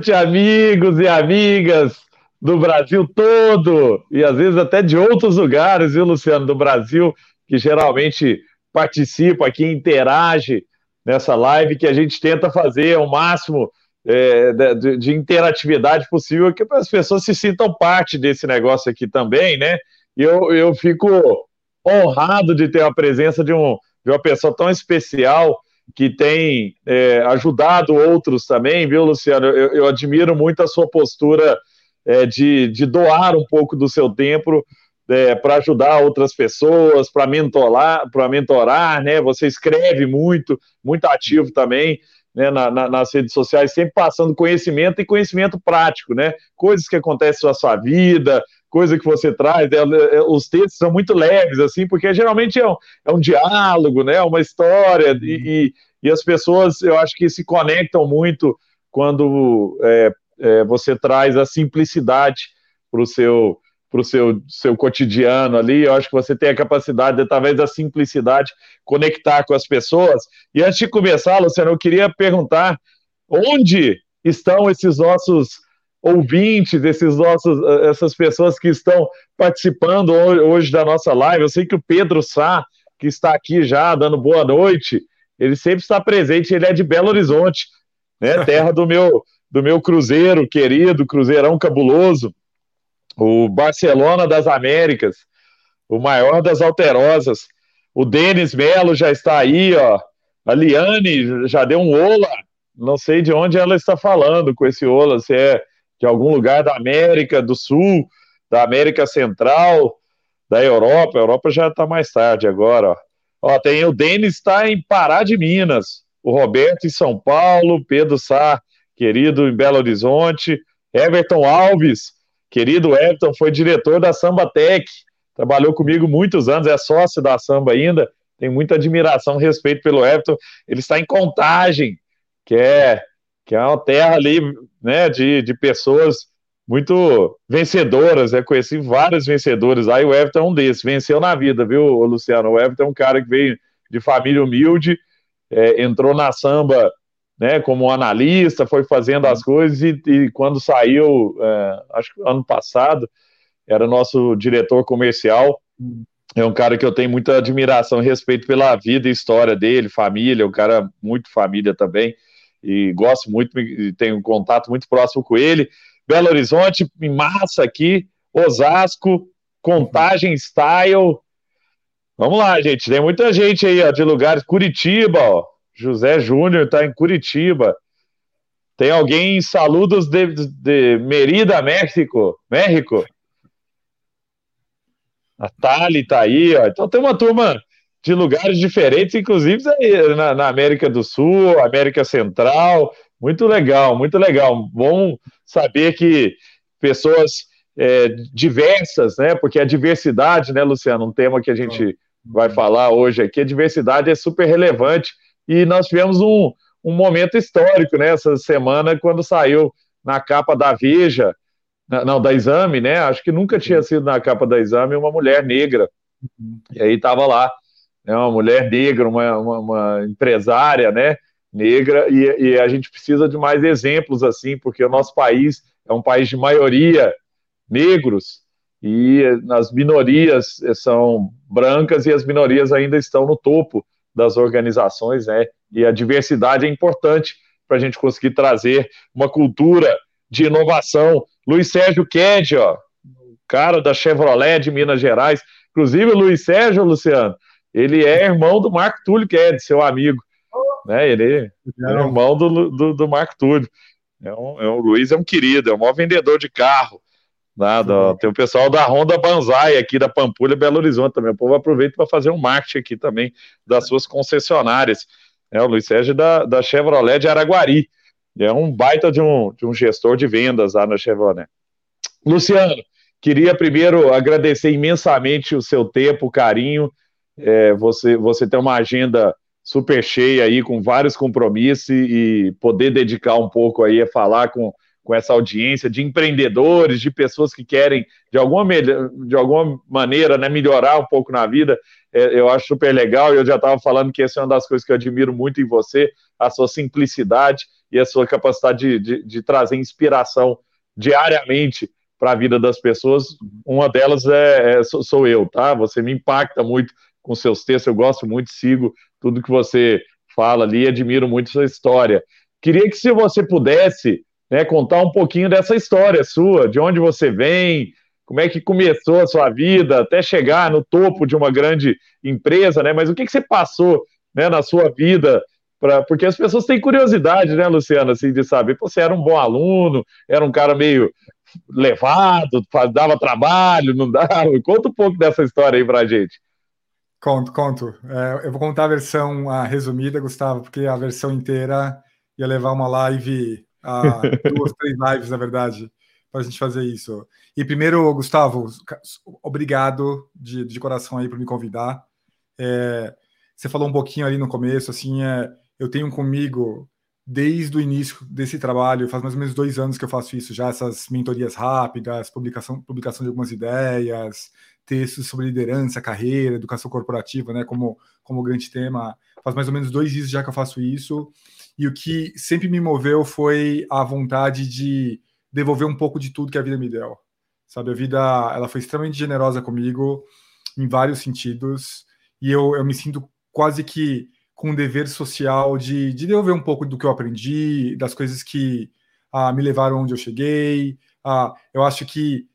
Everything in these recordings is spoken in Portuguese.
Noite, amigos e amigas do Brasil todo e às vezes até de outros lugares, viu, Luciano, do Brasil, que geralmente participa aqui, interage nessa live que a gente tenta fazer o máximo é, de, de, interatividade possível que as pessoas se sintam parte desse negócio aqui também, né? E eu, eu fico honrado de ter a presença de, um, de uma pessoa tão especial que tem é, ajudado outros também, viu, Luciano? Eu, eu admiro muito a sua postura é, de, de doar um pouco do seu tempo é, para ajudar outras pessoas, para mentorar, para mentorar, né? Você escreve muito, muito ativo também. Né, na, na, nas redes sociais, sempre passando conhecimento e conhecimento prático, né? Coisas que acontecem na sua vida, coisa que você traz, é, é, os textos são muito leves, assim, porque geralmente é um, é um diálogo, né? Uma história, e, e, as pessoas, eu acho que se conectam muito quando é, é, você traz a simplicidade para o seu para o seu, seu cotidiano ali, eu acho que você tem a capacidade, de, através da simplicidade, conectar com as pessoas. E antes de começar, Luciano, eu queria perguntar onde estão esses nossos ouvintes, esses nossos, essas pessoas que estão participando hoje da nossa live. Eu sei que o Pedro Sá, que está aqui já dando boa noite, ele sempre está presente, ele é de Belo Horizonte, né, terra do meu do meu Cruzeiro querido, Cruzeirão cabuloso, o Barcelona das Américas, o maior das alterosas. O Denis Melo já está aí, ó. A Liane já deu um ola. Não sei de onde ela está falando com esse ola, se é de algum lugar da América do Sul, da América Central, da Europa. A Europa já está mais tarde agora, ó. Ó, tem o Denis está em Pará de Minas, o Roberto em São Paulo, Pedro Sá querido em Belo Horizonte. Everton Alves, querido Everton, foi diretor da Samba Tech, trabalhou comigo muitos anos, é sócio da Samba ainda. Tenho muita admiração, respeito pelo Everton. Ele está em Contagem, que é, que é uma terra ali, né, de, de pessoas muito vencedoras, né? Conheci vários vencedores. Aí o Everton é um desses, venceu na vida, viu, Luciano? O Everton é um cara que veio de família humilde, é, entrou na samba né, como analista, foi fazendo as coisas e, e quando saiu, é, acho que ano passado, era nosso diretor comercial. É um cara que eu tenho muita admiração e respeito pela vida e história dele, família, um cara muito família também, e gosto muito tenho um contato muito próximo com ele. Belo Horizonte, em massa aqui, Osasco, Contagem Style. Vamos lá, gente, tem muita gente aí, ó, de lugares, Curitiba, ó, José Júnior está em Curitiba. Tem alguém em Saludos de, de Merida, México. México. A Tali está aí, ó. Então tem uma turma de lugares diferentes, inclusive na, na, América do Sul, América Central. Muito legal, muito legal. Bom saber que pessoas é, diversas, né? Porque a diversidade, né, Luciano, um tema que a gente vai falar hoje aqui, a diversidade é super relevante e nós tivemos um, um momento histórico nessa né, semana, quando saiu na capa da Veja, não, da Exame, né? Acho que nunca tinha sido na capa da Exame uma mulher negra. E aí estava lá, né, uma mulher negra, uma, uma, uma empresária, né? Negra, e, e, a gente precisa de mais exemplos assim, porque o nosso país é um país de maioria negros e as minorias são brancas e as minorias ainda estão no topo das organizações, né? E a diversidade é importante para a gente conseguir trazer uma cultura de inovação. Luiz Sérgio Ked, ó, cara da Chevrolet de Minas Gerais. Inclusive, Luiz Sérgio, Luciano, ele é irmão do Marco Túlio Ked, seu amigo. Né? Ele é irmão do, do, do Marco Túlio. É um, é um, o Luiz é um querido, é o maior vendedor de carro. Nada, tem o pessoal da Honda Banzai aqui da Pampulha, Belo Horizonte também. O povo aproveita para fazer um marketing aqui também das suas concessionárias. É, o Luiz Sérgio da, da Chevrolet de Araguari. É um baita de um, de um gestor de vendas lá na Chevrolet. Luciano, queria primeiro agradecer imensamente o seu tempo, o carinho. É, você, você tem uma agenda super cheia aí, com vários compromissos, e, poder dedicar um pouco aí a falar com, com essa audiência de empreendedores, de pessoas que querem, de alguma, de alguma maneira, né, melhorar um pouco na vida. É, eu acho super legal, e eu já estava falando que essa é uma das coisas que eu admiro muito em você, a sua simplicidade e a sua capacidade de, de, de trazer inspiração diariamente para a vida das pessoas. Uma delas é, é, sou eu, tá? Você me impacta muito com seus textos, eu gosto muito, sigo tudo que você fala ali, admiro muito sua história. Queria que se você pudesse né, contar um pouquinho dessa história sua, de onde você vem, como é que começou a sua vida até chegar no topo de uma grande empresa, né? Mas o que, que você passou né, na sua vida? Pra, porque as pessoas têm curiosidade, né, Luciano, assim, de saber, você era um bom aluno, era um cara meio levado, dava trabalho, não dava. Conta um pouco dessa história aí pra gente. Conto, conto. É, eu vou contar a versão a resumida, Gustavo, porque a versão inteira ia levar uma live, a, duas, três lives, na verdade para a gente fazer isso. E primeiro, Gustavo, obrigado de, de coração aí por me convidar. É, você falou um pouquinho ali no começo, assim, é, eu tenho comigo desde o início desse trabalho, faz mais ou menos dois anos que eu faço isso já, essas mentorias rápidas, publicação, publicação de algumas ideias, textos sobre liderança, carreira, educação corporativa, né, como, como grande tema. Faz mais ou menos dois dias já que eu faço isso. E o que sempre me moveu foi a vontade de devolver um pouco de tudo que a vida me deu. Sabe, a vida, ela foi extremamente generosa comigo em vários sentidos e eu, eu me sinto quase que com um dever social de, de devolver um pouco do que eu aprendi, das coisas que ah, me levaram onde eu cheguei. Ah, eu acho que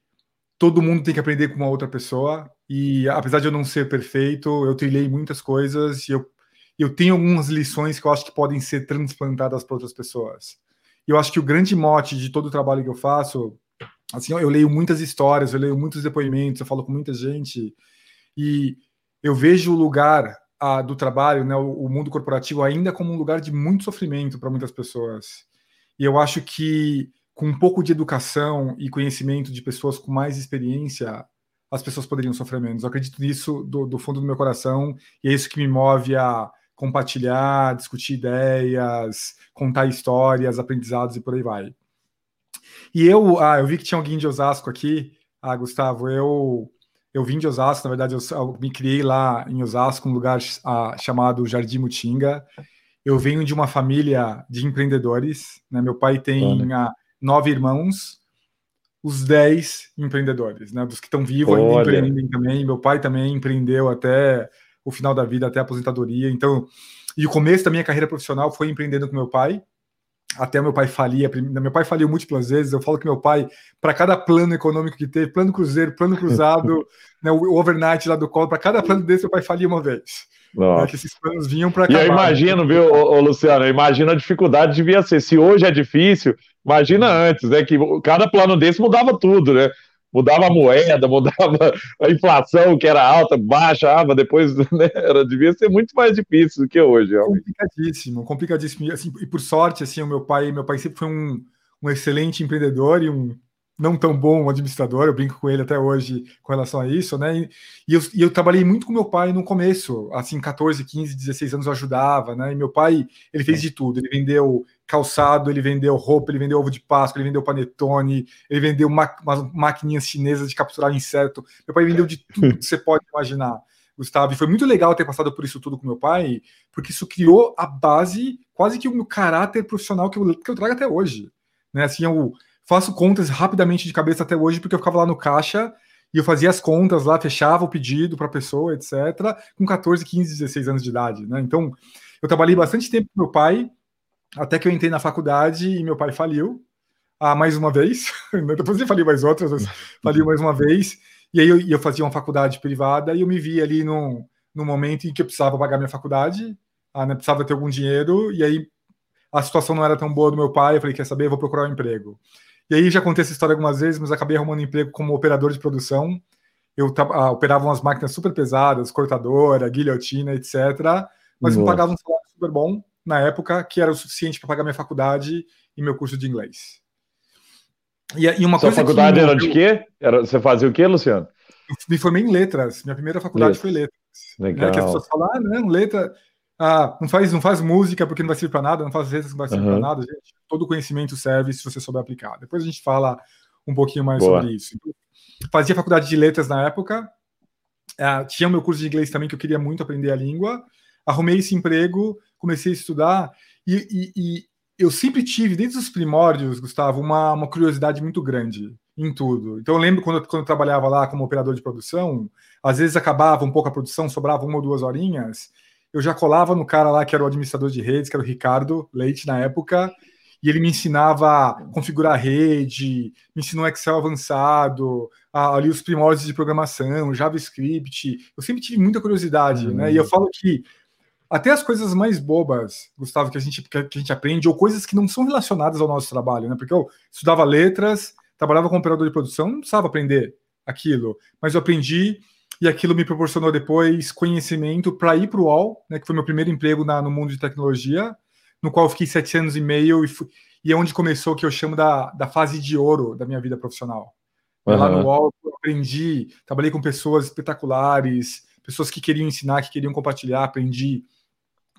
todo mundo tem que aprender com uma outra pessoa e apesar de eu não ser perfeito, eu trilhei muitas coisas e eu, eu tenho algumas lições que eu acho que podem ser transplantadas para outras pessoas. E eu acho que o grande mote de todo o trabalho que eu faço, assim, eu leio muitas histórias, eu leio muitos depoimentos, eu falo com muita gente, e eu vejo o lugar a, do trabalho, né, o, o, mundo corporativo, ainda como um lugar de muito sofrimento para muitas pessoas. E eu acho que com um pouco de educação e conhecimento de pessoas com mais experiência, as pessoas poderiam sofrer menos. Eu acredito nisso do, do fundo do meu coração, e é isso que me move a compartilhar, discutir ideias, contar histórias, aprendizados e por aí vai. E eu, ah, eu vi que tinha alguém de Osasco aqui. Ah, Gustavo, eu eu vim de Osasco, na verdade, eu, eu me criei lá em Osasco, um lugar ah, chamado Jardim Mutinga. Eu venho de uma família de empreendedores, né? Meu pai tem ah, nove irmãos, os dez empreendedores, né? Dos que estão vivos ainda empreendem também. Meu pai também empreendeu até o final da vida, até a aposentadoria. Então, e o começo da minha carreira profissional foi empreendendo com meu pai. Até meu pai falia, meu pai faliu múltiplas vezes. Eu falo que meu pai, para cada plano econômico que teve, plano cruzeiro, plano cruzado, né, o overnight lá do colo, para cada plano desse, meu pai falia uma vez. Né, que esses planos vinham para E eu imagino, viu, ô, ô, Luciano, eu imagino a dificuldade devia ser. Se hoje é difícil, imagina antes, né? Que cada plano desse mudava tudo, né? mudava a moeda, mudava a inflação, que era alta, baixava, depois né, era, devia ser muito mais difícil do que hoje. Realmente. Complicadíssimo, complicadíssimo. Assim, e por sorte, assim, o meu pai, meu pai sempre foi um, um excelente empreendedor e um não tão bom administrador, eu brinco com ele até hoje com relação a isso, né? E, e, eu, e, eu, trabalhei muito com meu pai no começo, assim, 14, 15, 16 anos eu ajudava, né? E meu pai, ele fez de tudo, ele vendeu calçado, ele vendeu roupa, ele vendeu ovo de Páscoa, ele vendeu panetone, ele vendeu ma umas maquininhas chinesas de capturar inseto. Meu pai vendeu de tudo que você pode imaginar, Gustavo. E foi muito legal ter passado por isso tudo com meu pai, porque isso criou a base, quase que o meu caráter profissional que eu, que eu trago até hoje. Né? Assim, eu faço contas rapidamente de cabeça até hoje, porque eu ficava lá no caixa e eu fazia as contas lá, fechava o pedido para a pessoa, etc., com 14, 15, 16 anos de idade. Né? Então, eu trabalhei bastante tempo com meu pai, até que eu entrei na faculdade e meu pai faliu. Ah, mais uma vez. Depois eu falei mais outras, mas faliu mais uma vez. E aí eu, eu, fazia uma faculdade privada e eu me vi ali no, no momento em que eu precisava pagar minha faculdade, ah, né, precisava ter algum dinheiro, e aí a situação não era tão boa do meu pai, eu falei, quer saber, eu vou procurar um emprego. E aí já contei essa história algumas vezes, mas acabei arrumando emprego como operador de produção. Eu ah, operava umas máquinas super pesadas, cortadora, guilhotina, etc. Mas Nossa. me pagava um salário super bom na época, que era o suficiente para pagar minha faculdade e meu curso de inglês. E, e uma Sua coisa faculdade que, era de quê? Era, você fazia o quê, Luciano? Eu me formei em letras. Minha primeira faculdade letras. foi letras. Legal. Né, que as pessoas falam, ah, não, letra. Ah, não faz, não faz música porque não vai servir para nada, não faz letras que não vai servir uhum. para nada, gente. Todo conhecimento serve se você souber aplicar. Depois a gente fala um pouquinho mais Boa. sobre isso. Fazia faculdade de letras na época, ah, tinha o meu curso de inglês também que eu queria muito aprender a língua. Arrumei esse emprego, comecei a estudar e, e, e eu sempre tive, desde os primórdios, Gustavo, uma, uma curiosidade muito grande em tudo. Então eu lembro quando, quando eu trabalhava lá como operador de produção, às vezes acabava um pouco a produção, sobrava uma ou duas horinhas, eu já colava no cara lá que era o administrador de redes, que era o Ricardo Leite na época, e ele me ensinava a configurar a rede, me ensinou Excel avançado, a, ali os primórdios de programação, JavaScript. Eu sempre tive muita curiosidade, uhum. né? E eu falo que até as coisas mais bobas, Gustavo, que a gente que a gente aprende, ou coisas que não são relacionadas ao nosso trabalho, né? Porque eu estudava letras, trabalhava como operador de produção, não precisava aprender aquilo, mas eu aprendi e aquilo me proporcionou depois conhecimento para ir para o UOL, né, que foi meu primeiro emprego na, no mundo de tecnologia, no qual eu fiquei sete anos e meio e, fui, e é onde começou o que eu chamo da, da fase de ouro da minha vida profissional. Uhum. Lá no UOL eu aprendi, trabalhei com pessoas espetaculares, pessoas que queriam ensinar, que queriam compartilhar, aprendi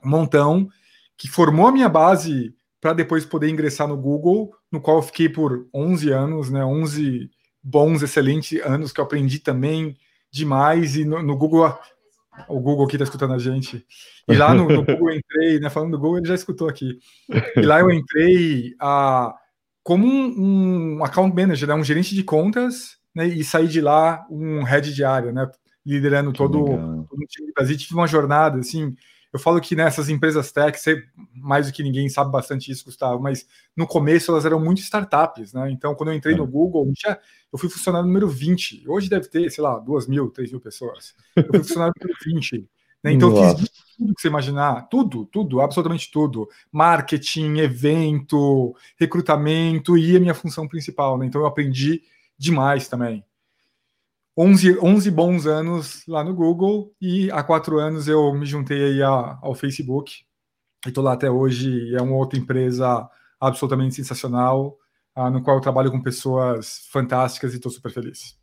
um montão, que formou a minha base para depois poder ingressar no Google, no qual eu fiquei por 11 anos, né, 11 bons, excelentes anos que eu aprendi também demais. E no, no Google, o Google aqui está escutando a gente. E lá no, no, Google eu entrei, né? Falando do Google, ele já escutou aqui. E lá eu entrei a, como um, um account manager, né, um gerente de contas, né? E saí de lá um head de área, né? Liderando todo, todo o time do Brasil. Tive uma jornada, assim, eu falo que nessas empresas tech, você mais do que ninguém sabe bastante isso, Gustavo, mas no começo elas eram muito startups, né? Então, quando eu entrei é. no Google, eu fui funcionário número 20. Hoje deve ter, sei lá, 2 mil, 3 mil pessoas. Eu fui funcionário número 20. Né? Então, eu fiz tudo que você imaginar, tudo, tudo, absolutamente tudo. Marketing, evento, recrutamento e a minha função principal, né? Então, eu aprendi demais também. 11, 11 bons anos lá no Google e há quatro anos eu me juntei aí ao Facebook e estou lá até hoje. É uma outra empresa absolutamente sensacional, no qual eu trabalho com pessoas fantásticas e estou super feliz.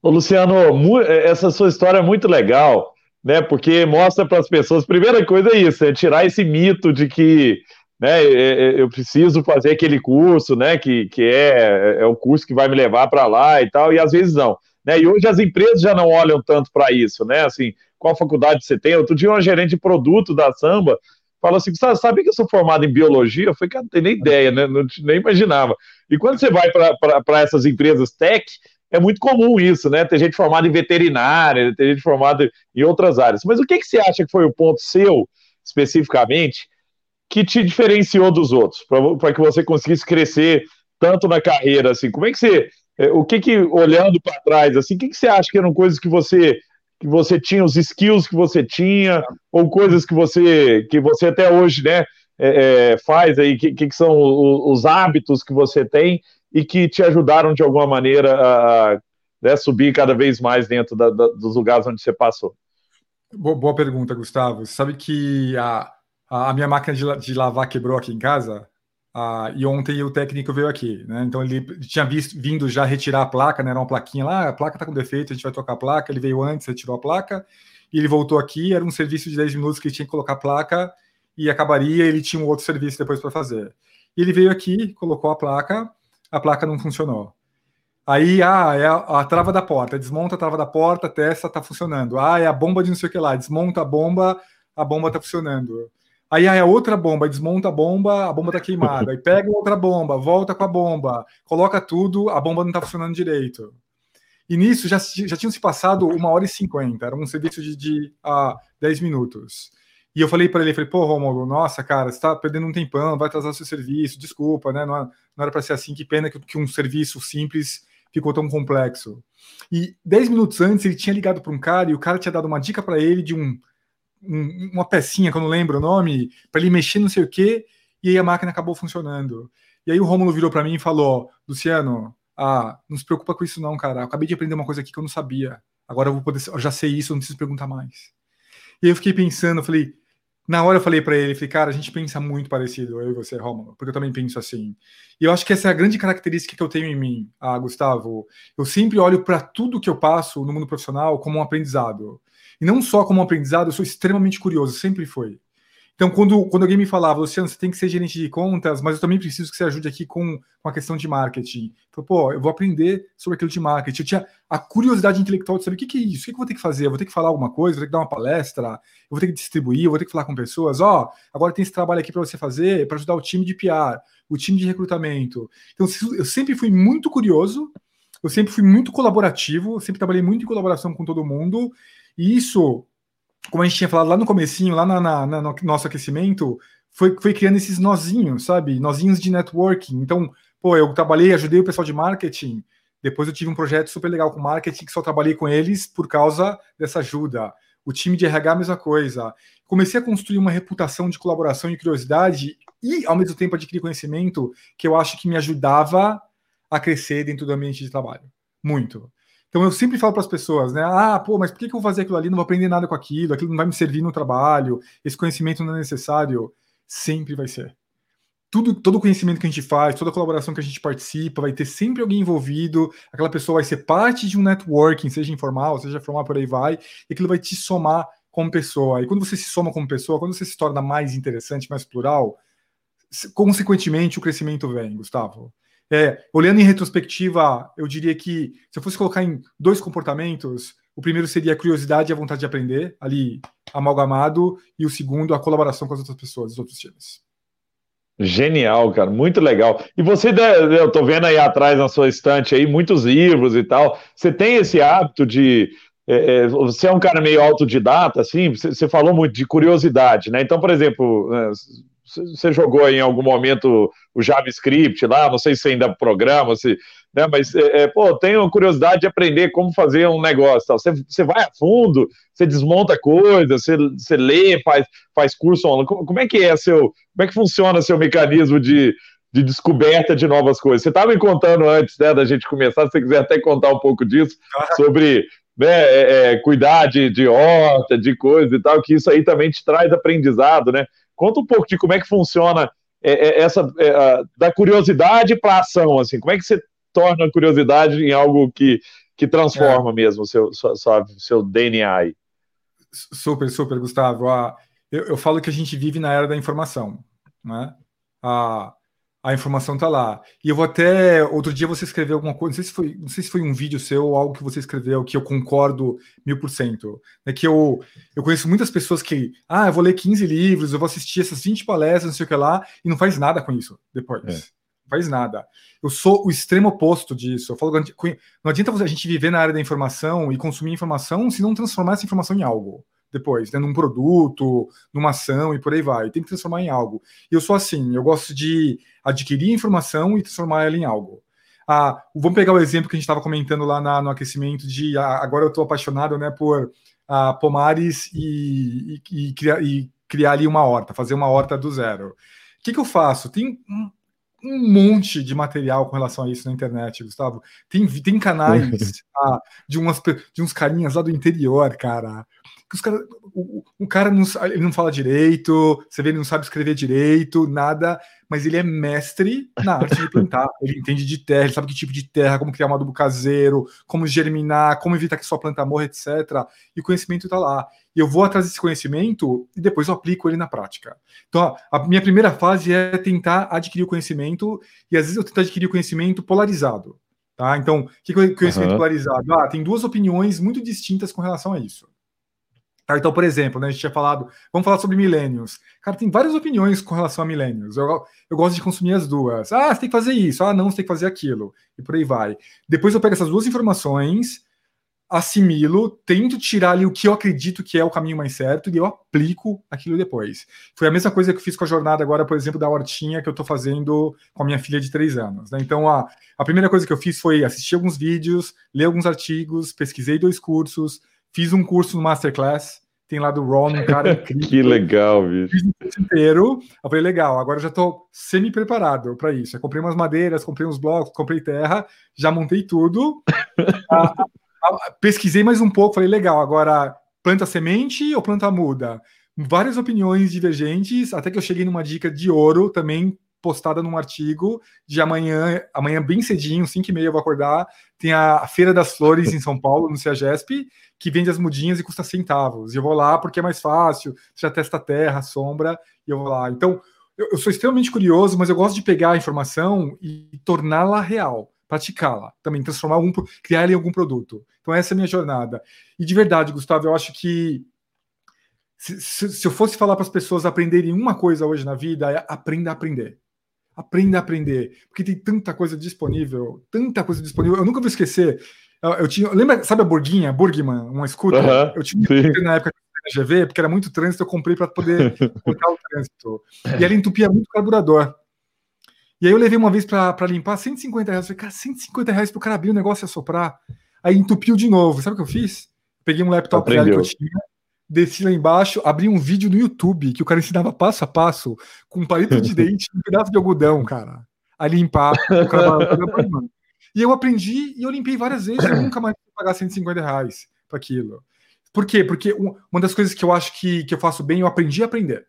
Ô, Luciano, essa sua história é muito legal, né? Porque mostra para as pessoas, primeira coisa é isso, é tirar esse mito de que né, eu preciso fazer aquele curso, né? Que, que é, é o curso que vai me levar para lá e tal, e às vezes não. Né? E hoje as empresas já não olham tanto para isso, né? Assim, qual faculdade você tem? Outro dia, uma gerente de produto da Samba falou assim: sabe que eu sou formado em biologia? Eu falei, cara, não tem nem ideia, né? Não, nem imaginava. E quando você vai para essas empresas tech, é muito comum isso, né? Tem gente formada em veterinária, tem gente formada em outras áreas. Mas o que, que você acha que foi o ponto seu, especificamente, que te diferenciou dos outros, para que você conseguisse crescer tanto na carreira, assim? Como é que você o que que, olhando para trás, assim, o que que você acha que eram coisas que você que você tinha, os skills que você tinha, ou coisas que você que você até hoje, né, é, é, faz aí, que, que são os, os, hábitos que você tem e que te ajudaram de alguma maneira a, né, subir cada vez mais dentro da, da, dos lugares onde você passou? Boa, boa pergunta, Gustavo. Sabe que a, a minha máquina de, de lavar quebrou aqui em casa? Ah, e ontem o técnico veio aqui, né? Então ele tinha visto, vindo já retirar a placa, né? Era uma plaquinha lá, a placa está com defeito, a gente vai trocar a placa. Ele veio antes, retirou a placa, e ele voltou aqui. Era um serviço de 10 minutos que ele tinha que colocar a placa e acabaria. Ele tinha um outro serviço depois para fazer. E ele veio aqui, colocou a placa, a placa não funcionou. Aí, ah, é a, a trava da porta, desmonta a trava da porta, testa está funcionando. Ah, é a bomba de não sei o que lá, desmonta a bomba, a bomba está funcionando. Aí a outra bomba, desmonta a bomba, a bomba tá queimada. Aí pega outra bomba, volta com a bomba, coloca tudo, a bomba não tá funcionando direito. E nisso já, já tinham se passado uma hora e cinquenta, era um serviço de, de ah, 10 minutos. E eu falei para ele, falei, pô, Romulo, nossa, cara, você tá perdendo um tempão, vai atrasar seu serviço, desculpa, né? Não, não era para ser assim, que pena que, que um serviço simples ficou tão complexo. E 10 minutos antes ele tinha ligado para um cara e o cara tinha dado uma dica para ele de um um, uma pecinha, que eu não lembro o nome, para ele mexer não sei o quê, e aí a máquina acabou funcionando. E aí o Rômulo virou para mim e falou: Luciano, ah, não se preocupa com isso não, cara. Eu acabei de aprender uma coisa aqui que eu não sabia. Agora eu vou poder, eu já sei isso, eu não preciso perguntar mais. E aí eu fiquei pensando, eu falei, na hora eu falei para ele, falei, cara, a gente pensa muito parecido, eu e você, Rômulo, porque eu também penso assim. E eu acho que essa é a grande característica que eu tenho em mim, ah, Gustavo. Eu sempre olho para tudo que eu passo no mundo profissional como um aprendizado. E não só como aprendizado, eu sou extremamente curioso, sempre foi. Então, quando, quando alguém me falava, Luciano, você tem que ser gerente de contas, mas eu também preciso que você ajude aqui com, com a questão de marketing. Eu falei, pô, eu vou aprender sobre aquilo de marketing. Eu tinha a curiosidade intelectual de saber o que, que é isso, o que, que eu vou ter que fazer? Eu vou ter que falar alguma coisa, vou ter que dar uma palestra, eu vou ter que distribuir, eu vou ter que falar com pessoas. Ó, oh, agora tem esse trabalho aqui para você fazer, para ajudar o time de PR, o time de recrutamento. Então, eu sempre fui muito curioso, eu sempre fui muito colaborativo, sempre trabalhei muito em colaboração com todo mundo, e isso como a gente tinha falado lá no comecinho, lá na, na, na, no nosso aquecimento, foi, foi criando esses nozinhos, sabe? Nozinhos de networking. Então, pô, eu trabalhei, ajudei o pessoal de marketing. Depois eu tive um projeto super legal com marketing que só trabalhei com eles por causa dessa ajuda. O time de RH, a mesma coisa. Comecei a construir uma reputação de colaboração e curiosidade e, ao mesmo tempo, adquirir conhecimento que eu acho que me ajudava a crescer dentro do ambiente de trabalho. Muito. Então eu sempre falo para as pessoas, né? Ah, pô, mas por que, eu vou fazer aquilo ali? Não vou aprender nada com aquilo, aquilo não vai me servir no trabalho, esse conhecimento não é necessário. Sempre vai ser. Tudo, todo conhecimento que a gente faz, toda colaboração que a gente participa, vai ter sempre alguém envolvido, aquela pessoa vai ser parte de um networking, seja informal, seja formal, por aí vai, e aquilo vai te somar como pessoa. E quando você se soma como pessoa, quando você se torna mais interessante, mais plural, consequentemente o crescimento vem, Gustavo. É, olhando em retrospectiva, eu diria que se eu fosse colocar em dois comportamentos, o primeiro seria a curiosidade e a vontade de aprender, ali amalgamado, e o segundo, a colaboração com as outras pessoas, os outros times. Genial, cara, muito legal. E você, eu tô vendo aí atrás na sua estante aí muitos livros e tal. Você tem esse hábito de é, é você é um cara meio autodidata, assim, você, falou muito de curiosidade, né? Então, por exemplo, né, você jogou em algum momento o JavaScript lá, não sei se ainda programa, se, né, mas, é, é, pô, tenho curiosidade de aprender como fazer um negócio. Tal. Você, você vai a fundo, você desmonta coisas, você, você lê, faz, faz curso online. Como, como é que é seu, como é que funciona seu mecanismo de, de descoberta de novas coisas? Você estava me contando antes né, da gente começar, se você quiser até contar um pouco disso, sobre né, é, é, cuidar de, de horta, de coisa e tal, que isso aí também te traz aprendizado, né? Conta um pouco de como é que funciona é, é, essa é, da curiosidade para ação, assim, como é que você torna a curiosidade em algo que, que transforma é. mesmo o seu, sua, sua, seu DNA aí? Super, super, Gustavo. Ah, eu, eu, falo que a gente vive na era da informação, né? Ah, a informação está lá. E eu vou até. Outro dia você escreveu alguma coisa, não sei se foi, não sei se foi um vídeo seu ou algo que você escreveu que eu concordo mil por cento. É que eu, eu conheço muitas pessoas que, ah, eu vou ler 15 livros, eu vou assistir essas 20 palestras, não sei o que lá, e não faz nada com isso depois. É. Não faz nada. Eu sou o extremo oposto disso. Eu falo, não adianta a gente viver na área da informação e consumir informação se não transformar essa informação em algo depois, né, num produto, numa ação e por aí vai. Tem que transformar em algo. E eu sou assim, eu gosto de adquirir informação e transformar ela em algo. Ah, vamos pegar o exemplo que a gente estava comentando lá na, no aquecimento de ah, agora eu estou apaixonado né, por ah, pomares e, e, e, criar, e, criar, ali uma horta, fazer uma horta do zero. O que, que eu faço? Tem um, um, monte de material com relação a isso na internet, Gustavo. Tem, tem canais ah, de, umas, de uns carinhas lá do interior, cara, os cara, o, o, cara não, ele não fala direito, você vê, ele não sabe escrever direito, nada, mas ele é mestre na arte de plantar. Ele entende de terra, ele sabe que tipo de terra, como criar um adubo caseiro, como germinar, como evitar que sua planta morra, etc. E o conhecimento está lá. E eu vou atrás desse conhecimento e depois eu aplico ele na prática. Então, a minha primeira fase é tentar adquirir o conhecimento, e às vezes eu tento adquirir o conhecimento polarizado. Tá? Então, o que é conhecimento uhum. polarizado? Ah, tem duas opiniões muito distintas com relação a isso. Tá, então, por exemplo, né, a gente tinha falado, vamos falar sobre milênios. Cara, tem várias opiniões com relação a milênios. Eu, eu gosto de consumir as duas. Ah, você tem que fazer isso. Ah, não, você tem que fazer aquilo. E por aí vai. Depois eu pego essas duas informações, assimilo, tento tirar ali o que eu acredito que é o caminho mais certo e eu aplico aquilo depois. Foi a mesma coisa que eu fiz com a jornada agora, por exemplo, da hortinha que eu estou fazendo com a minha filha de três anos. Né? Então, a, a primeira coisa que eu fiz foi assistir alguns vídeos, ler alguns artigos, pesquisei dois cursos, Fiz um curso no Masterclass, tem lá do Ron, um cara incrível. que legal, bicho. Fiz o curso inteiro. Eu falei, legal, agora eu já estou semi-preparado para isso. Eu comprei umas madeiras, comprei uns blocos, comprei terra, já montei tudo. ah, ah, pesquisei mais um pouco, falei, legal, agora planta semente ou planta muda? Várias opiniões divergentes, até que eu cheguei numa dica de ouro também postada num artigo de amanhã, amanhã bem cedinho, 5 e meia eu vou acordar, tem a Feira das Flores em São Paulo, no CEAGESP, que vende as mudinhas e custa centavos. E eu vou lá porque é mais fácil, você já testa terra, sombra, e eu vou lá. Então, eu, eu sou extremamente curioso, mas eu gosto de pegar a informação e torná-la real, praticá-la, também transformar algum, criar ela em algum produto. Então essa é a minha jornada. E de verdade, Gustavo, eu acho que se, se, se eu fosse falar para as pessoas aprenderem uma coisa hoje na vida, é aprenda a aprender. Aprenda a aprender, porque tem tanta coisa disponível, tanta coisa disponível. Eu nunca vou esquecer. Eu, eu tinha, lembra, sabe a Burguinha, Burgman, uma scooter? Uhum, eu tinha na época na GV, porque era muito trânsito, eu comprei para poder cortar o trânsito. E ela entupia muito o carburador. E aí eu levei uma vez para limpar 150 reais. Eu falei, cara, 150 reais pro cara abrir o negócio e assoprar. Aí entupiu de novo. Sabe o que eu fiz? Peguei um laptop velho que eu tinha, desci lá embaixo, abri um vídeo no YouTube que o cara ensinava passo a passo, com um palito de dente e um pedaço de algodão, cara, a limpar o. E eu aprendi e eu limpei várias vezes. Eu nunca mais fui pagar 150 reais para aquilo. Por quê? Porque uma das coisas que eu acho que, que eu faço bem, eu aprendi a aprender.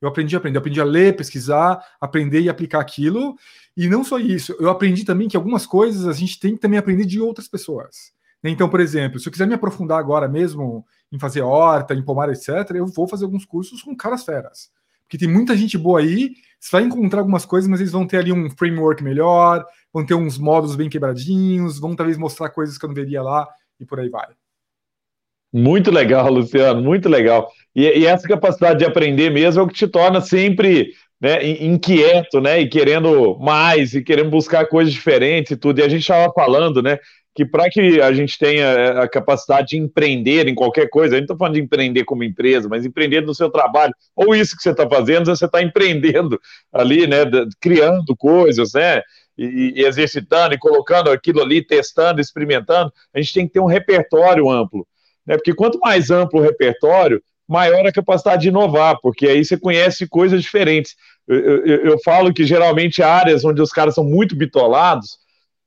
Eu aprendi a aprender, eu aprendi a ler, pesquisar, aprender e aplicar aquilo. E não só isso, eu aprendi também que algumas coisas a gente tem que também aprender de outras pessoas. Então, por exemplo, se eu quiser me aprofundar agora mesmo em fazer horta, em pomar, etc., eu vou fazer alguns cursos com caras feras. Porque tem muita gente boa aí, você vai encontrar algumas coisas, mas eles vão ter ali um framework melhor, vão ter uns módulos bem quebradinhos, vão talvez mostrar coisas que eu não veria lá e por aí vai. Muito legal, Luciano, muito legal. E, e, essa capacidade de aprender mesmo é o que te torna sempre né, inquieto, né? E querendo mais, e querendo buscar coisas diferentes e tudo. E a gente estava falando, né? Que para que a gente tenha a capacidade de empreender em qualquer coisa, a gente não está falando de empreender como empresa, mas empreender no seu trabalho, ou isso que você está fazendo, você está empreendendo ali, né? Criando coisas, né? E, e exercitando e colocando aquilo ali, testando, experimentando. A gente tem que ter um repertório amplo né? Porque quanto mais amplo o repertório, maior a capacidade de inovar, porque aí você conhece coisas diferentes. Eu, eu, eu falo que geralmente áreas onde os caras são muito bitolados,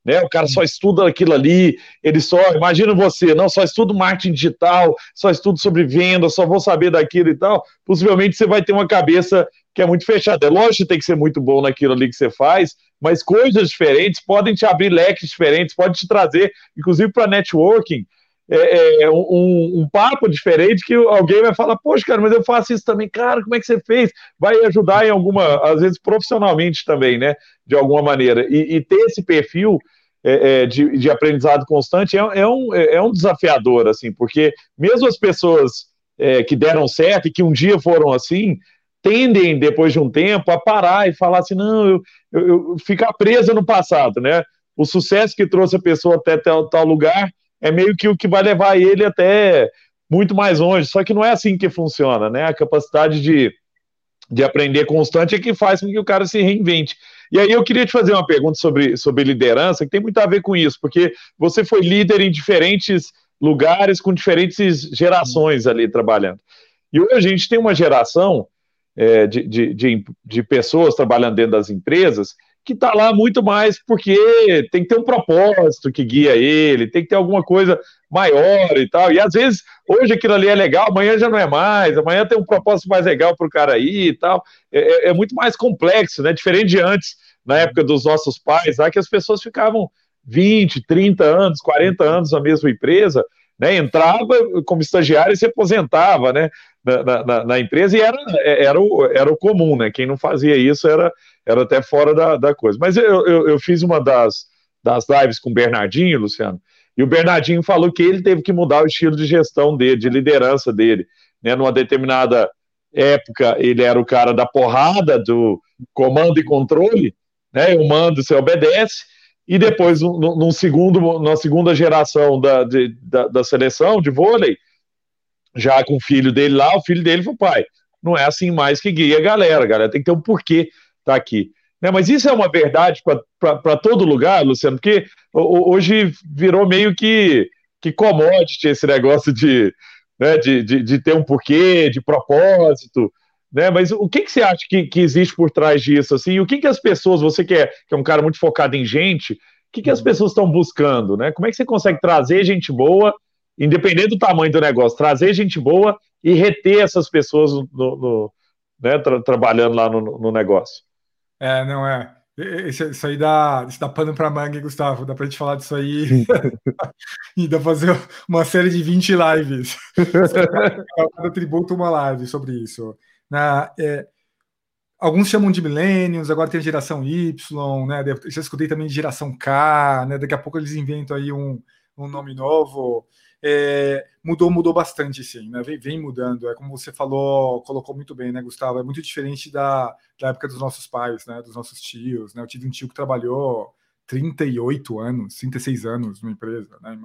né? O cara só estuda aquilo ali, ele só, imagina você, não, só estudo marketing digital, só estudo sobre venda, só vou saber daquilo e tal. Possivelmente você vai ter uma cabeça que é muito fechada. É lógico que tem que ser muito bom naquilo ali que você faz, mas coisas diferentes podem te abrir leques diferentes, pode te trazer, inclusive para networking é, é, um, um, papo diferente que alguém vai falar, poxa, cara, mas eu faço isso também, cara, como é que você fez? Vai ajudar em alguma, às vezes profissionalmente também, né? De alguma maneira. E, e ter esse perfil é, é de, de, aprendizado constante é, é, um, é um desafiador, assim, porque mesmo as pessoas que deram certo e que um dia foram assim, tendem, depois de um tempo, a parar e falar assim, não, eu, eu, eu ficar presa no passado, né? O sucesso que trouxe a pessoa até tal, tal lugar é meio que o que vai levar ele até muito mais longe. Só que não é assim que funciona, né? A capacidade de, de aprender constante é que faz com que o cara se reinvente. E aí eu queria te fazer uma pergunta sobre, sobre liderança, que tem muito a ver com isso, porque você foi líder em diferentes lugares, com diferentes gerações ali trabalhando. E hoje a gente tem uma geração é, de, de, de, de pessoas trabalhando dentro das empresas que está lá muito mais porque tem que ter um propósito que guia ele, tem que ter alguma coisa maior e tal. E às vezes, hoje aquilo ali é legal, amanhã já não é mais, amanhã tem um propósito mais legal para o cara aí e tal. É, é, é, muito mais complexo, né? Diferente de antes, na época dos nossos pais, lá que as pessoas ficavam 20, 30 anos, 40 anos na mesma empresa, né? Entrava como estagiário e se aposentava, né? Na, na, na, empresa e era, era, o, era o comum, né? Quem não fazia isso era, era até fora da, da coisa. Mas eu, eu, eu, fiz uma das, das lives com o Bernardinho, Luciano, e o Bernardinho falou que ele teve que mudar o estilo de gestão dele, de liderança dele. Né? Numa determinada época, ele era o cara da porrada, do comando e controle, né? Eu mando, você obedece. E depois, num segundo, na segunda geração da, de, da, da seleção de vôlei, já com o filho dele lá, o filho dele foi pai. Não é assim mais que guia a galera, a galera tem que ter um porquê estar tá aqui. Né? Mas isso é uma verdade para todo lugar, Luciano, porque hoje virou meio que, que commodity esse negócio de, né, de, de, de, ter um porquê, de propósito. Né? Mas o que, que você acha que, que existe por trás disso? Assim? E o que, que as pessoas, você que é, que é um cara muito focado em gente, o que, que as pessoas estão buscando? Né? Como é que você consegue trazer gente boa independente do tamanho do negócio, trazer gente boa e reter essas pessoas no, no né, tra trabalhando lá no, no, negócio. É, não é. Isso aí dá, isso dá pano para manga, Gustavo. Dá para gente falar disso aí e dá fazer uma série de 20 lives. Cada tributo uma live sobre isso. Na, é, alguns chamam de millennials, agora tem a geração Y, né? Já escutei também de geração K, né? Daqui a pouco eles inventam aí um, um nome novo. É, mudou, mudou bastante, sim, né? Vem, vem, mudando. É como você falou, colocou muito bem, né, Gustavo? É muito diferente da, da época dos nossos pais, né? Dos nossos tios, né? Eu tive um tio que trabalhou 38 anos, 36 anos numa empresa, né?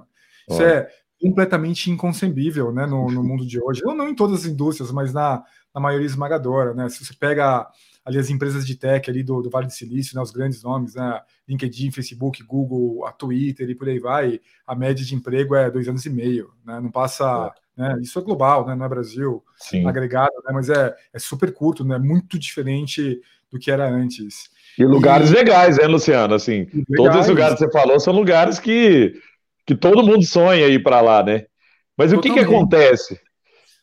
Isso é completamente inconcebível, né? No, no mundo de hoje. Não, não em todas as indústrias, mas na, na maioria esmagadora, né? Se você pega ali as empresas de tech ali do, do Vale do Silício, né, os grandes nomes, né, LinkedIn, Facebook, Google, a Twitter e por aí vai, a média de emprego é dois anos e meio, né, não passa, é. né, isso é global, né, não é Brasil Sim. agregado, né, mas é, é super curto, né, muito diferente do que era antes. E lugares e... legais, né, Luciano, assim, legais. todos os lugares que você falou são lugares que, que todo mundo sonha ir para lá, né, mas Totalmente. o que que acontece?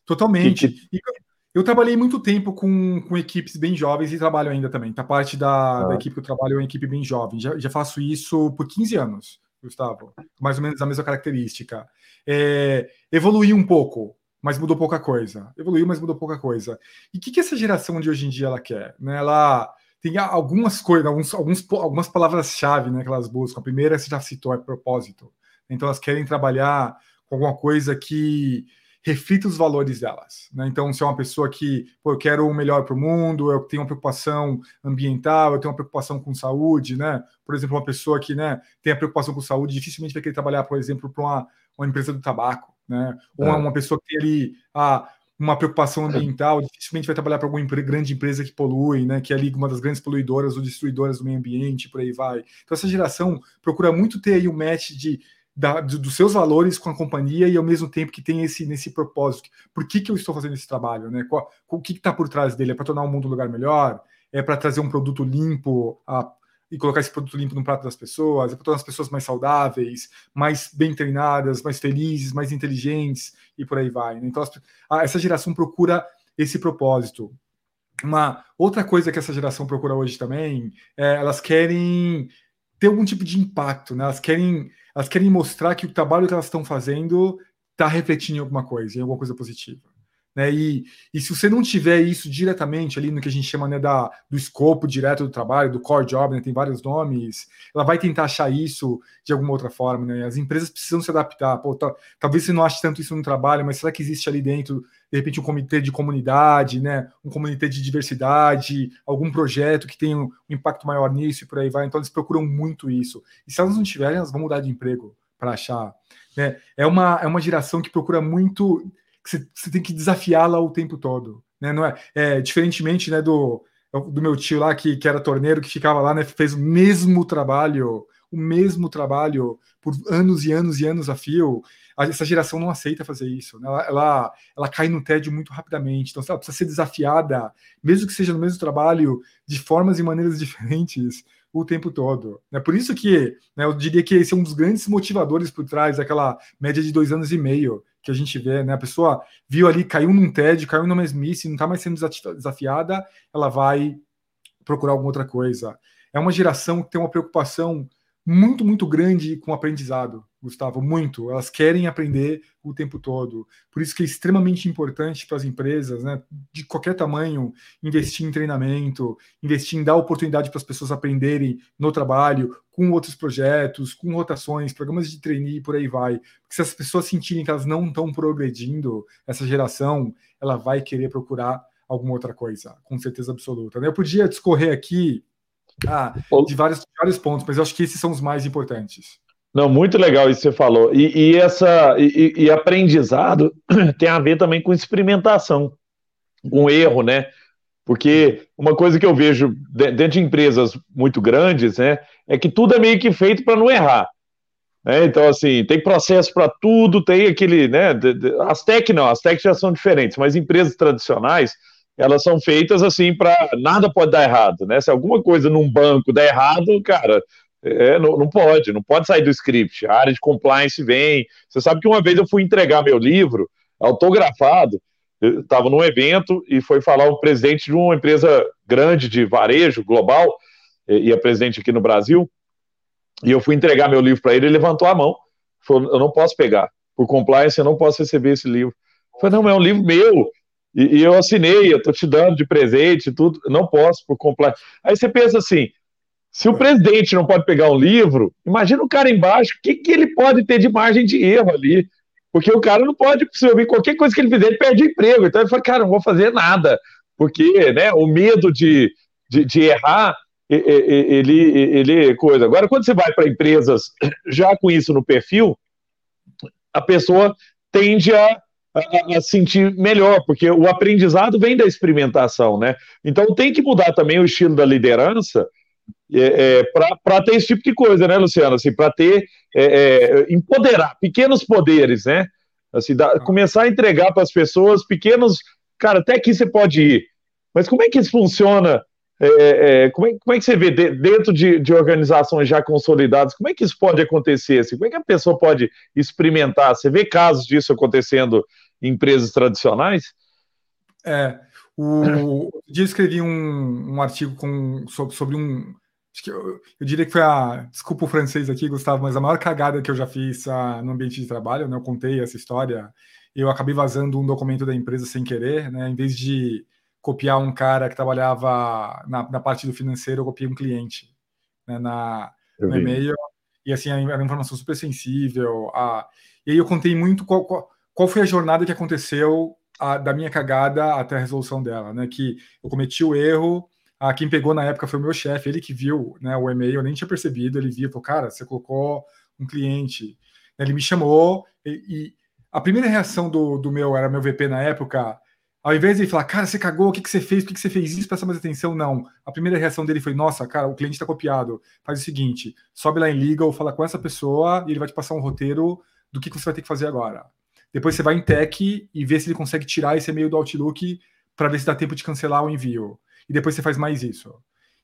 Totalmente. Que, que... Eu trabalhei muito tempo com, com equipes bem jovens e trabalho ainda também. Tá parte da, ah. da equipe que eu trabalho é uma equipe bem jovem. Já, já faço isso por 15 anos, Gustavo. Mais ou menos a mesma característica. É, evoluí um pouco, mas mudou pouca coisa. Evoluiu, mas mudou pouca coisa. E o que, que essa geração de hoje em dia ela quer? Né? Ela tem algumas coisas, alguns, alguns, algumas palavras-chave né, que elas buscam. A primeira você já citou, é propósito. Então elas querem trabalhar com alguma coisa que reflita os valores delas. Né? Então, se é uma pessoa que, pô, eu quero o melhor para o mundo, eu tenho uma preocupação ambiental, eu tenho uma preocupação com saúde, né? Por exemplo, uma pessoa que né, tem a preocupação com saúde, dificilmente vai querer trabalhar, por exemplo, para uma, uma empresa do tabaco, né? Ou é. uma, pessoa que tem ali ah, uma preocupação ambiental, dificilmente vai trabalhar para alguma grande empresa que polui, né? Que é ali uma das grandes poluidoras ou destruidoras do meio ambiente, por aí vai. Então, essa geração procura muito ter aí um match de da, dos seus valores com a companhia e ao mesmo tempo que tem esse nesse propósito. Por que, que eu estou fazendo esse trabalho? Né? Qual, o que está por trás dele? É para tornar o mundo um lugar melhor? É para trazer um produto limpo a, e colocar esse produto limpo no prato das pessoas? É para tornar as pessoas mais saudáveis, mais bem treinadas, mais felizes, mais inteligentes e por aí vai. Né? Então, as, a, essa geração procura esse propósito. Uma outra coisa que essa geração procura hoje também é elas querem ter algum tipo de impacto, né? Elas querem elas querem mostrar que o trabalho que elas estão fazendo está refletindo em alguma coisa, em alguma coisa positiva. Né? E, e se você não tiver isso diretamente ali no que a gente chama né, da, do escopo direto do trabalho, do core job, né, tem vários nomes, ela vai tentar achar isso de alguma outra forma. Né? As empresas precisam se adaptar. Pô, tá, talvez você não ache tanto isso no trabalho, mas será que existe ali dentro, de repente, um comitê de comunidade, né? um comitê de diversidade, algum projeto que tenha um impacto maior nisso e por aí vai? Então, eles procuram muito isso. E se elas não tiverem, elas vão mudar de emprego para achar. Né? É, uma, é uma geração que procura muito que você, você tem que desafiá-la o tempo todo. Né? Não é, é, diferentemente né, do, do meu tio lá, que, que era torneiro, que ficava lá, né, fez o mesmo trabalho, o mesmo trabalho por anos e anos e anos a fio. Essa geração não aceita fazer isso. Né? Ela, ela, ela cai no tédio muito rapidamente. Então, ela precisa ser desafiada, mesmo que seja no mesmo trabalho, de formas e maneiras diferentes o tempo todo. É por isso que né, eu diria que esse é um dos grandes motivadores por trás daquela média de dois anos e meio que a gente vê, né? A pessoa viu ali, caiu num TED, caiu numa mesmice, não está mais sendo desafiada, ela vai procurar alguma outra coisa. É uma geração que tem uma preocupação muito, muito grande com aprendizado, Gustavo, muito. Elas querem aprender o tempo todo. Por isso que é extremamente importante para as empresas, né, de qualquer tamanho, investir em treinamento, investir em dar oportunidade para as pessoas aprenderem no trabalho, com outros projetos, com rotações, programas de trainee, por aí vai. Porque se as pessoas sentirem que elas não estão progredindo, essa geração, ela vai querer procurar alguma outra coisa, com certeza absoluta. Né? Eu podia discorrer aqui ah, de vários, vários pontos, mas eu acho que esses são os mais importantes. Não, muito legal isso que você falou. E, e essa e, e, aprendizado tem a ver também com experimentação, com erro, né? Porque uma coisa que eu vejo dentro de empresas muito grandes, né, é que tudo é meio que feito para não errar. Né? Então, assim, tem processo para tudo, tem aquele, né? As tech não, as tech já são diferentes, mas empresas tradicionais, elas são feitas assim para nada pode dar errado, né? Se alguma coisa num banco der errado, cara, é, não, não, pode, não pode sair do script. A área de compliance vem. Você sabe que uma vez eu fui entregar meu livro autografado, estava num evento e foi falar o presidente de uma empresa grande de varejo global, e, é presidente aqui no Brasil, e eu fui entregar meu livro para ele, ele levantou a mão, falou, eu não posso pegar, por compliance eu não posso receber esse livro. Falei, não, é um livro meu, e, e eu assinei, eu estou te dando de presente, tudo, não posso por compliance. Aí você pensa assim, se o presidente não pode pegar um livro, imagina o cara embaixo, o que, que ele pode ter de margem de erro ali? Porque o cara não pode, se ouvir qualquer coisa que ele fizer, ele perde o emprego. Então ele fala, cara, não vou fazer nada. Porque né, o medo de, de, de errar, ele, ele coisa. Agora, quando você vai para empresas já com isso no perfil, a pessoa tende a, a, a, sentir melhor, porque o aprendizado vem da experimentação, né? Então tem que mudar também o estilo da liderança é, é, para ter esse tipo de coisa, né, Luciano? Assim, para ter é, é, empoderar pequenos poderes, né? Assim, começar a entregar para as pessoas pequenos, cara, até aqui você pode ir, mas como é que isso funciona? É, é, como, é, como, é, que você vê de, dentro de, de, organizações já consolidadas? Como é que isso pode acontecer? Assim, como é que a pessoa pode experimentar? Você vê casos disso acontecendo empresas tradicionais? É, o, dia escrevi um, um artigo com, sobre, sobre um. Eu, eu, diria que foi a. Desculpa o francês aqui, Gustavo, mas a maior cagada que eu já fiz a, ah, no ambiente de trabalho, né? Eu contei essa história. Eu acabei vazando um documento da empresa sem querer, né? Em vez de copiar um cara que trabalhava na, na parte do financeiro, eu copiei um cliente né? na, no e-mail. E assim, era uma informação super sensível. A, e aí eu contei muito qual, qual, qual foi a jornada que aconteceu a, da minha cagada até a resolução dela, né? Que eu cometi o erro, a quem pegou na época foi o meu chefe, ele que viu né, o e-mail, eu nem tinha percebido, ele viu, falou, cara, você colocou um cliente. Ele me chamou e, e a primeira reação do, do meu, era meu VP na época, ao invés de falar, cara, você cagou, o que, que você fez, por que, que você fez isso, presta mais atenção, não. A primeira reação dele foi, nossa, cara, o cliente está copiado. Faz o seguinte, sobe lá em legal, fala com essa pessoa e ele vai te passar um roteiro do que, que você vai ter que fazer agora. Depois você vai em tech e vê se ele consegue tirar esse e-mail do Outlook para ver se dá tempo de cancelar o envio. E depois você faz mais isso.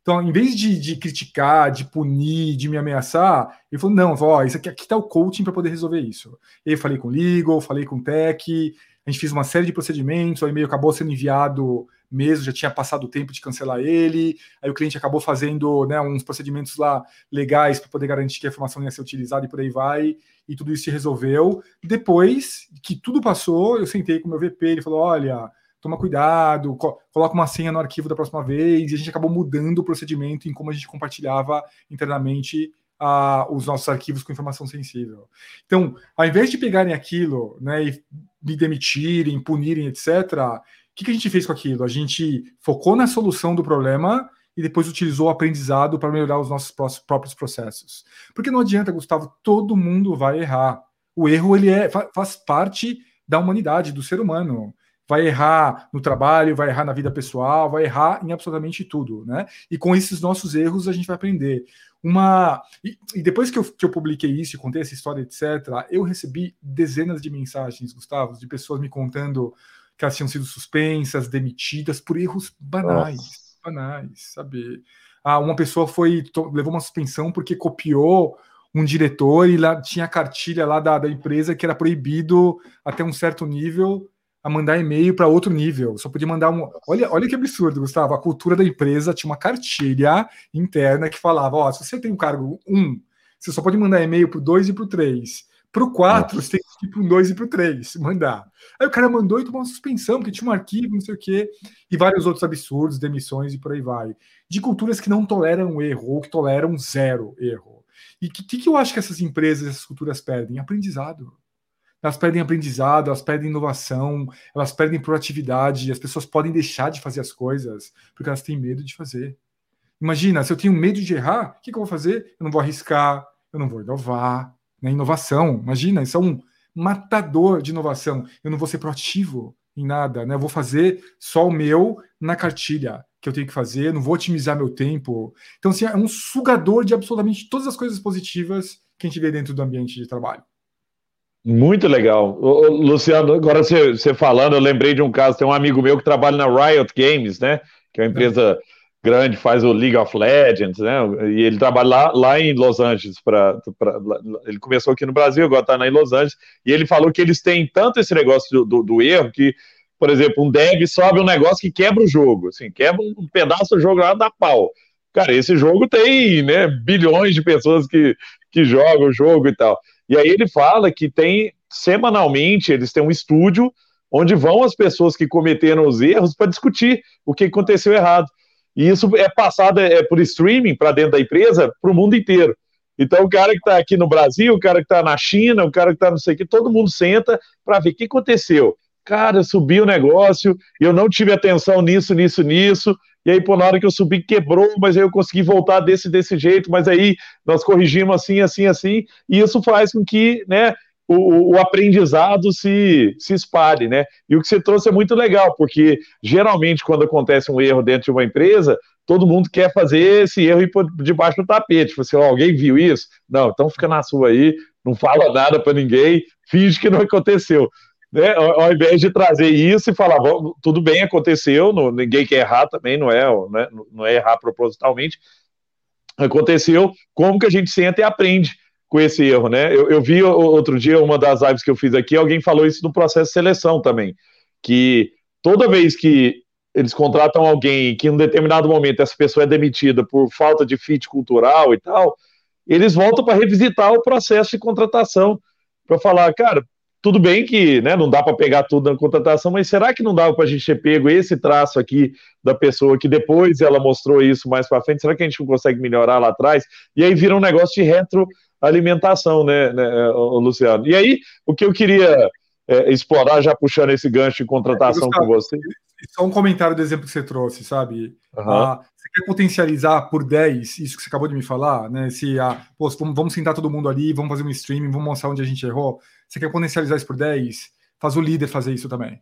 Então, em vez de, de criticar, de punir, de me ameaçar, ele falou: não, ó, isso aqui, aqui tá o coaching para poder resolver isso. Eu falei com o Legal, falei com o Tech, a gente fez uma série de procedimentos, o e-mail acabou sendo enviado mesmo, já tinha passado o tempo de cancelar ele, aí o cliente acabou fazendo né, uns procedimentos lá legais para poder garantir que a informação ia ser utilizada e por aí vai, e tudo isso se resolveu. Depois que tudo passou, eu sentei com o meu VP, ele falou: olha, toma cuidado, co coloca uma senha no arquivo da próxima vez, e a gente acabou mudando o procedimento em como a gente compartilhava internamente uh, os nossos arquivos com informação sensível. Então, ao invés de pegarem aquilo né, e me demitirem, punirem, etc., que, que a gente fez com aquilo? A gente focou na solução do problema e depois utilizou o aprendizado para melhorar os nossos próprios processos. Porque não adianta, Gustavo, todo mundo vai errar. O erro ele é, faz parte da humanidade, do ser humano. Vai errar no trabalho, vai errar na vida pessoal, vai errar em absolutamente tudo, né? E com esses nossos erros a gente vai aprender. Uma e, depois que eu, que eu publiquei isso, contei essa história, etc., eu recebi dezenas de mensagens, Gustavo, de pessoas me contando que elas tinham sido suspensas, demitidas por erros banais. Nossa banais, sabe? Ah, uma pessoa foi levou uma suspensão porque copiou um diretor e lá tinha a cartilha lá da, da empresa que era proibido até um certo nível a mandar e-mail para outro nível. Só podia mandar um. Olha, olha que absurdo, Gustavo. A cultura da empresa tinha uma cartilha interna que falava: ó, se você tem um cargo 1, um, você só pode mandar e-mail para o 2 e para o 3. Para o 4, você tem que ir para o 2 e para o 3, mandar. Aí o cara mandou e tomou uma suspensão, porque tinha um arquivo, não sei o quê, e vários outros absurdos, demissões e por aí vai. De culturas que não toleram erro, ou que toleram zero erro. E o que, que, eu acho que essas empresas, essas culturas perdem? Aprendizado. Elas perdem aprendizado, elas perdem inovação, elas perdem proatividade, as pessoas podem deixar de fazer as coisas porque elas têm medo de fazer. Imagina, se eu tenho medo de errar, o que, que eu vou fazer? Eu não vou arriscar, eu não vou inovar, né? Inovação, imagina, isso é um matador de inovação. Eu não vou ser proativo em nada, né? Eu vou fazer só o meu na cartilha que eu tenho que fazer, não vou otimizar meu tempo. Então, assim, é um sugador de absolutamente todas as coisas positivas que a gente vê dentro do ambiente de trabalho. Muito legal. Ô, Luciano, agora você, você falando, eu lembrei de um caso, tem um amigo meu que trabalha na Riot Games, né? Que é uma empresa é grande, faz o League of Legends, né? E ele trabalha lá, lá em Los Angeles. Pra, pra ele começou aqui no Brasil, agora está em Los Angeles. E ele falou que eles têm tanto esse negócio do, do, do erro que por exemplo, um dev sobe um negócio que quebra o jogo, assim, quebra um pedaço do jogo lá da pau. Cara, esse jogo tem né, bilhões de pessoas que, que jogam o jogo e tal. E aí ele fala que tem, semanalmente, eles têm um estúdio onde vão as pessoas que cometeram os erros para discutir o que aconteceu errado. E isso é passado é, por streaming para dentro da empresa para o mundo inteiro. Então, o cara que está aqui no Brasil, o cara que está na China, o cara que está não sei o que, todo mundo senta para ver o que aconteceu. Cara, subiu o negócio, eu não tive atenção nisso, nisso, nisso, e aí, pô, na hora que eu subi, quebrou, mas aí eu consegui voltar desse, desse jeito, mas aí nós corrigimos assim, assim, assim, e isso faz com que, né, o, o, aprendizado se, se espalhe, né? E o que você trouxe é muito legal, porque geralmente quando acontece um erro dentro de uma empresa, todo mundo quer fazer esse erro por debaixo do tapete. Você, oh, alguém viu isso? Não, então fica na sua aí, não fala nada para ninguém, finge que não aconteceu. Né? Ao invés de trazer isso e falar, tudo bem, aconteceu, não, ninguém quer errar também, não é, né? não é errar propositalmente, aconteceu, como que a gente senta e aprende com esse erro, né? Eu, eu vi outro dia, uma das lives que eu fiz aqui, alguém falou isso no processo de seleção também, que toda vez que eles contratam alguém que em um determinado momento essa pessoa é demitida por falta de fit cultural e tal, eles voltam para revisitar o processo de contratação, para falar, cara, tudo bem que né, não dá para pegar tudo na contratação, mas será que não dava para a gente ter pego esse traço aqui da pessoa que depois ela mostrou isso mais para frente? Será que a gente não consegue melhorar lá atrás? E aí vira um negócio de retroalimentação, né, né Luciano? E aí, o que eu queria é, explorar, já puxando esse gancho de contratação é, com você. Só um comentário do exemplo que você trouxe, sabe? Uhum. Ah, você quer potencializar por 10 isso que você acabou de me falar, né? Se ah, pô, vamos, vamos sentar todo mundo ali, vamos fazer um streaming, vamos mostrar onde a gente errou. Você quer potencializar isso por 10? Faz o líder fazer isso também.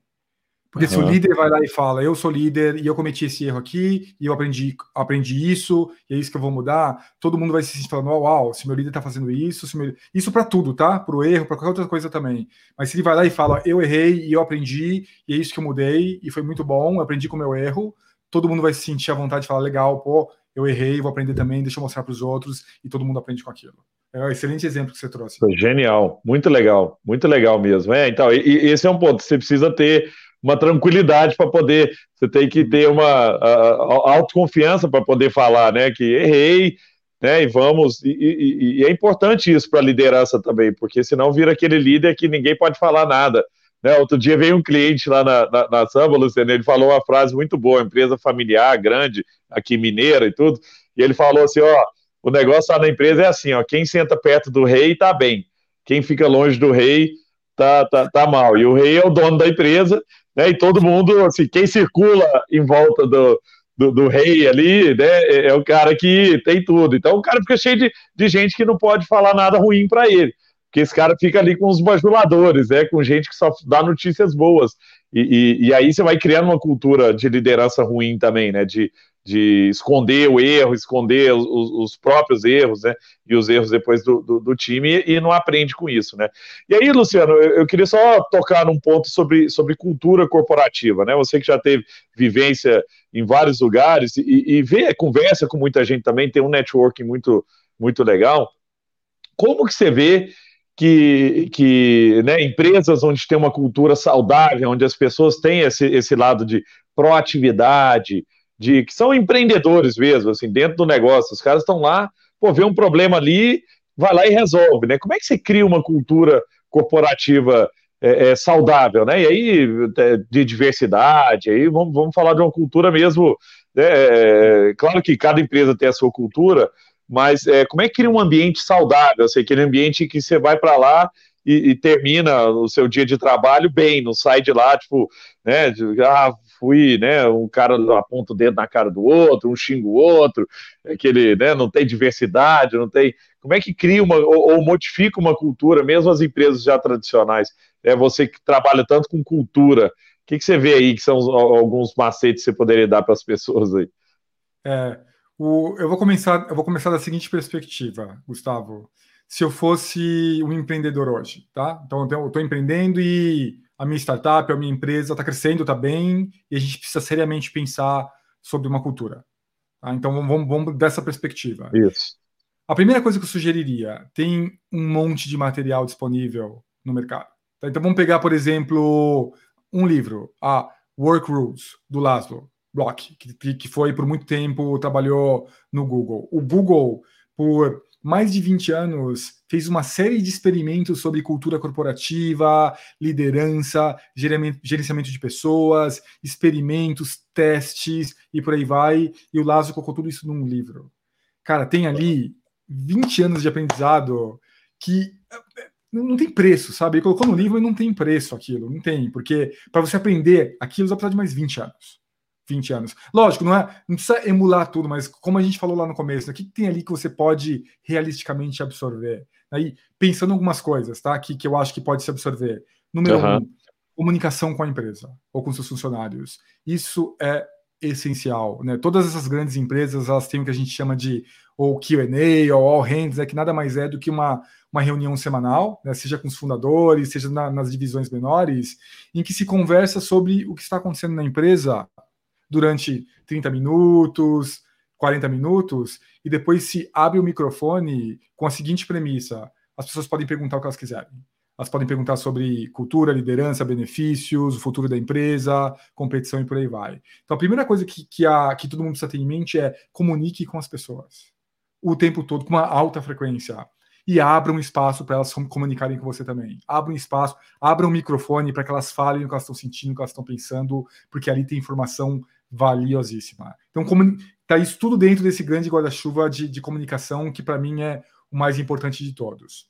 Porque uhum. se o líder vai lá e fala, eu sou líder e eu cometi esse erro aqui, e eu aprendi, aprendi isso, e é isso que eu vou mudar, todo mundo vai se sentir falando, uau, se meu líder está fazendo isso, meu... isso para tudo, tá? Para o erro, para qualquer outra coisa também. Mas se ele vai lá e fala, eu errei e eu aprendi, e é isso que eu mudei, e foi muito bom, eu aprendi com o meu erro, todo mundo vai se sentir à vontade de falar, legal, pô, eu errei, vou aprender também, deixa eu mostrar para os outros, e todo mundo aprende com aquilo. É um excelente exemplo que você trouxe. Genial, muito legal, muito legal mesmo. É, então, e, e esse é um ponto, você precisa ter uma tranquilidade para poder. Você tem que ter uma a, a autoconfiança para poder falar, né? Que errei, né? E vamos. E, e, e é importante isso para a liderança também, porque senão vira aquele líder que ninguém pode falar nada. Né, outro dia veio um cliente lá na, na, na Samba, Luciano, ele falou uma frase muito boa, empresa familiar, grande, aqui mineira e tudo, e ele falou assim, ó, o negócio lá na empresa é assim, ó, quem senta perto do rei tá bem, quem fica longe do rei tá, tá, tá mal, e o rei é o dono da empresa, né? E todo mundo, assim, quem circula em volta do, do, do, rei ali, né? É, é o cara que tem tudo. Então o cara fica cheio de, de gente que não pode falar nada ruim para ele. Porque esse cara fica ali com os bajuladores, né? Com gente que só dá notícias boas. E, e, e aí você vai criando uma cultura de liderança ruim também, né? De, de esconder o erro, esconder os, os, próprios erros, né? E os erros depois do, do, do, time e não aprende com isso, né? E aí, Luciano, eu, queria só tocar num ponto sobre, sobre cultura corporativa, né? Você que já teve vivência em vários lugares e, e vê, conversa com muita gente também, tem um networking muito, muito legal. Como que você vê que, que né, empresas onde tem uma cultura saudável, onde as pessoas têm esse, esse lado de proatividade, de que são empreendedores mesmo, assim, dentro do negócio. Os caras estão lá, pô, vê um problema ali, vai lá e resolve, né? Como é que você cria uma cultura corporativa é, é, saudável, né? E aí, é, de diversidade, aí vamos, vamos falar de uma cultura mesmo. Né? É, claro que cada empresa tem a sua cultura, mas é, como é que cria um ambiente saudável? Assim, aquele ambiente que você vai para lá e, e, termina o seu dia de trabalho bem, não sai de lá, tipo, né? De, ah, fui, né, um cara aponta o dedo na cara do outro, um xinga o outro, aquele, né, não tem diversidade, não tem. Como é que cria uma ou, ou modifica uma cultura, mesmo as empresas já tradicionais? É você que trabalha tanto com cultura, o que, que você vê aí que são alguns macetes que você poderia dar para as pessoas aí? É, o, eu vou começar, eu vou começar da seguinte perspectiva, Gustavo. Se eu fosse um empreendedor hoje, tá? Então eu estou empreendendo e a minha startup, a minha empresa está crescendo, está bem, e a gente precisa seriamente pensar sobre uma cultura. Tá? Então vamos, vamos dessa perspectiva. Isso. A primeira coisa que eu sugeriria, tem um monte de material disponível no mercado. Tá? Então vamos pegar, por exemplo, um livro, a Work Rules, do Laszlo Block, que, que foi por muito tempo, trabalhou no Google. O Google, por mais de 20 anos, fez uma série de experimentos sobre cultura corporativa, liderança, gerenciamento de pessoas, experimentos, testes e por aí vai. E o Lázaro colocou tudo isso num livro. Cara, tem ali 20 anos de aprendizado que não tem preço, sabe? Ele colocou no livro e não tem preço aquilo, não tem, porque para você aprender aquilo, você vai precisar de mais 20 anos. 20 anos. Lógico, não, é, não precisa emular tudo, mas como a gente falou lá no começo, né, o que, que tem ali que você pode realisticamente absorver? Aí, pensando em algumas coisas, tá? Que, que eu acho que pode se absorver. Número uhum. um, comunicação com a empresa ou com seus funcionários. Isso é essencial, né? Todas essas grandes empresas, elas têm o que a gente chama de ou Q&A ou all hands, né? Que nada mais é do que uma, uma reunião semanal, né? seja com os fundadores, seja na, nas divisões menores, em que se conversa sobre o que está acontecendo na empresa durante 30 minutos, 40 minutos, e depois se abre o microfone com a seguinte premissa: as pessoas podem perguntar o que elas quiserem. Elas podem perguntar sobre cultura, liderança, benefícios, o futuro da empresa, competição e por aí vai. Então, a primeira coisa que, que, a, que todo mundo precisa ter em mente é comunique com as pessoas o tempo todo, com uma alta frequência. E abra um espaço para elas comunicarem com você também. Abra um espaço, abra um microfone para que elas falem o que elas estão sentindo, o que elas estão pensando, porque ali tem informação valiosíssima. Então, está isso tudo dentro desse grande guarda-chuva de, de comunicação, que para mim é o mais importante de todos.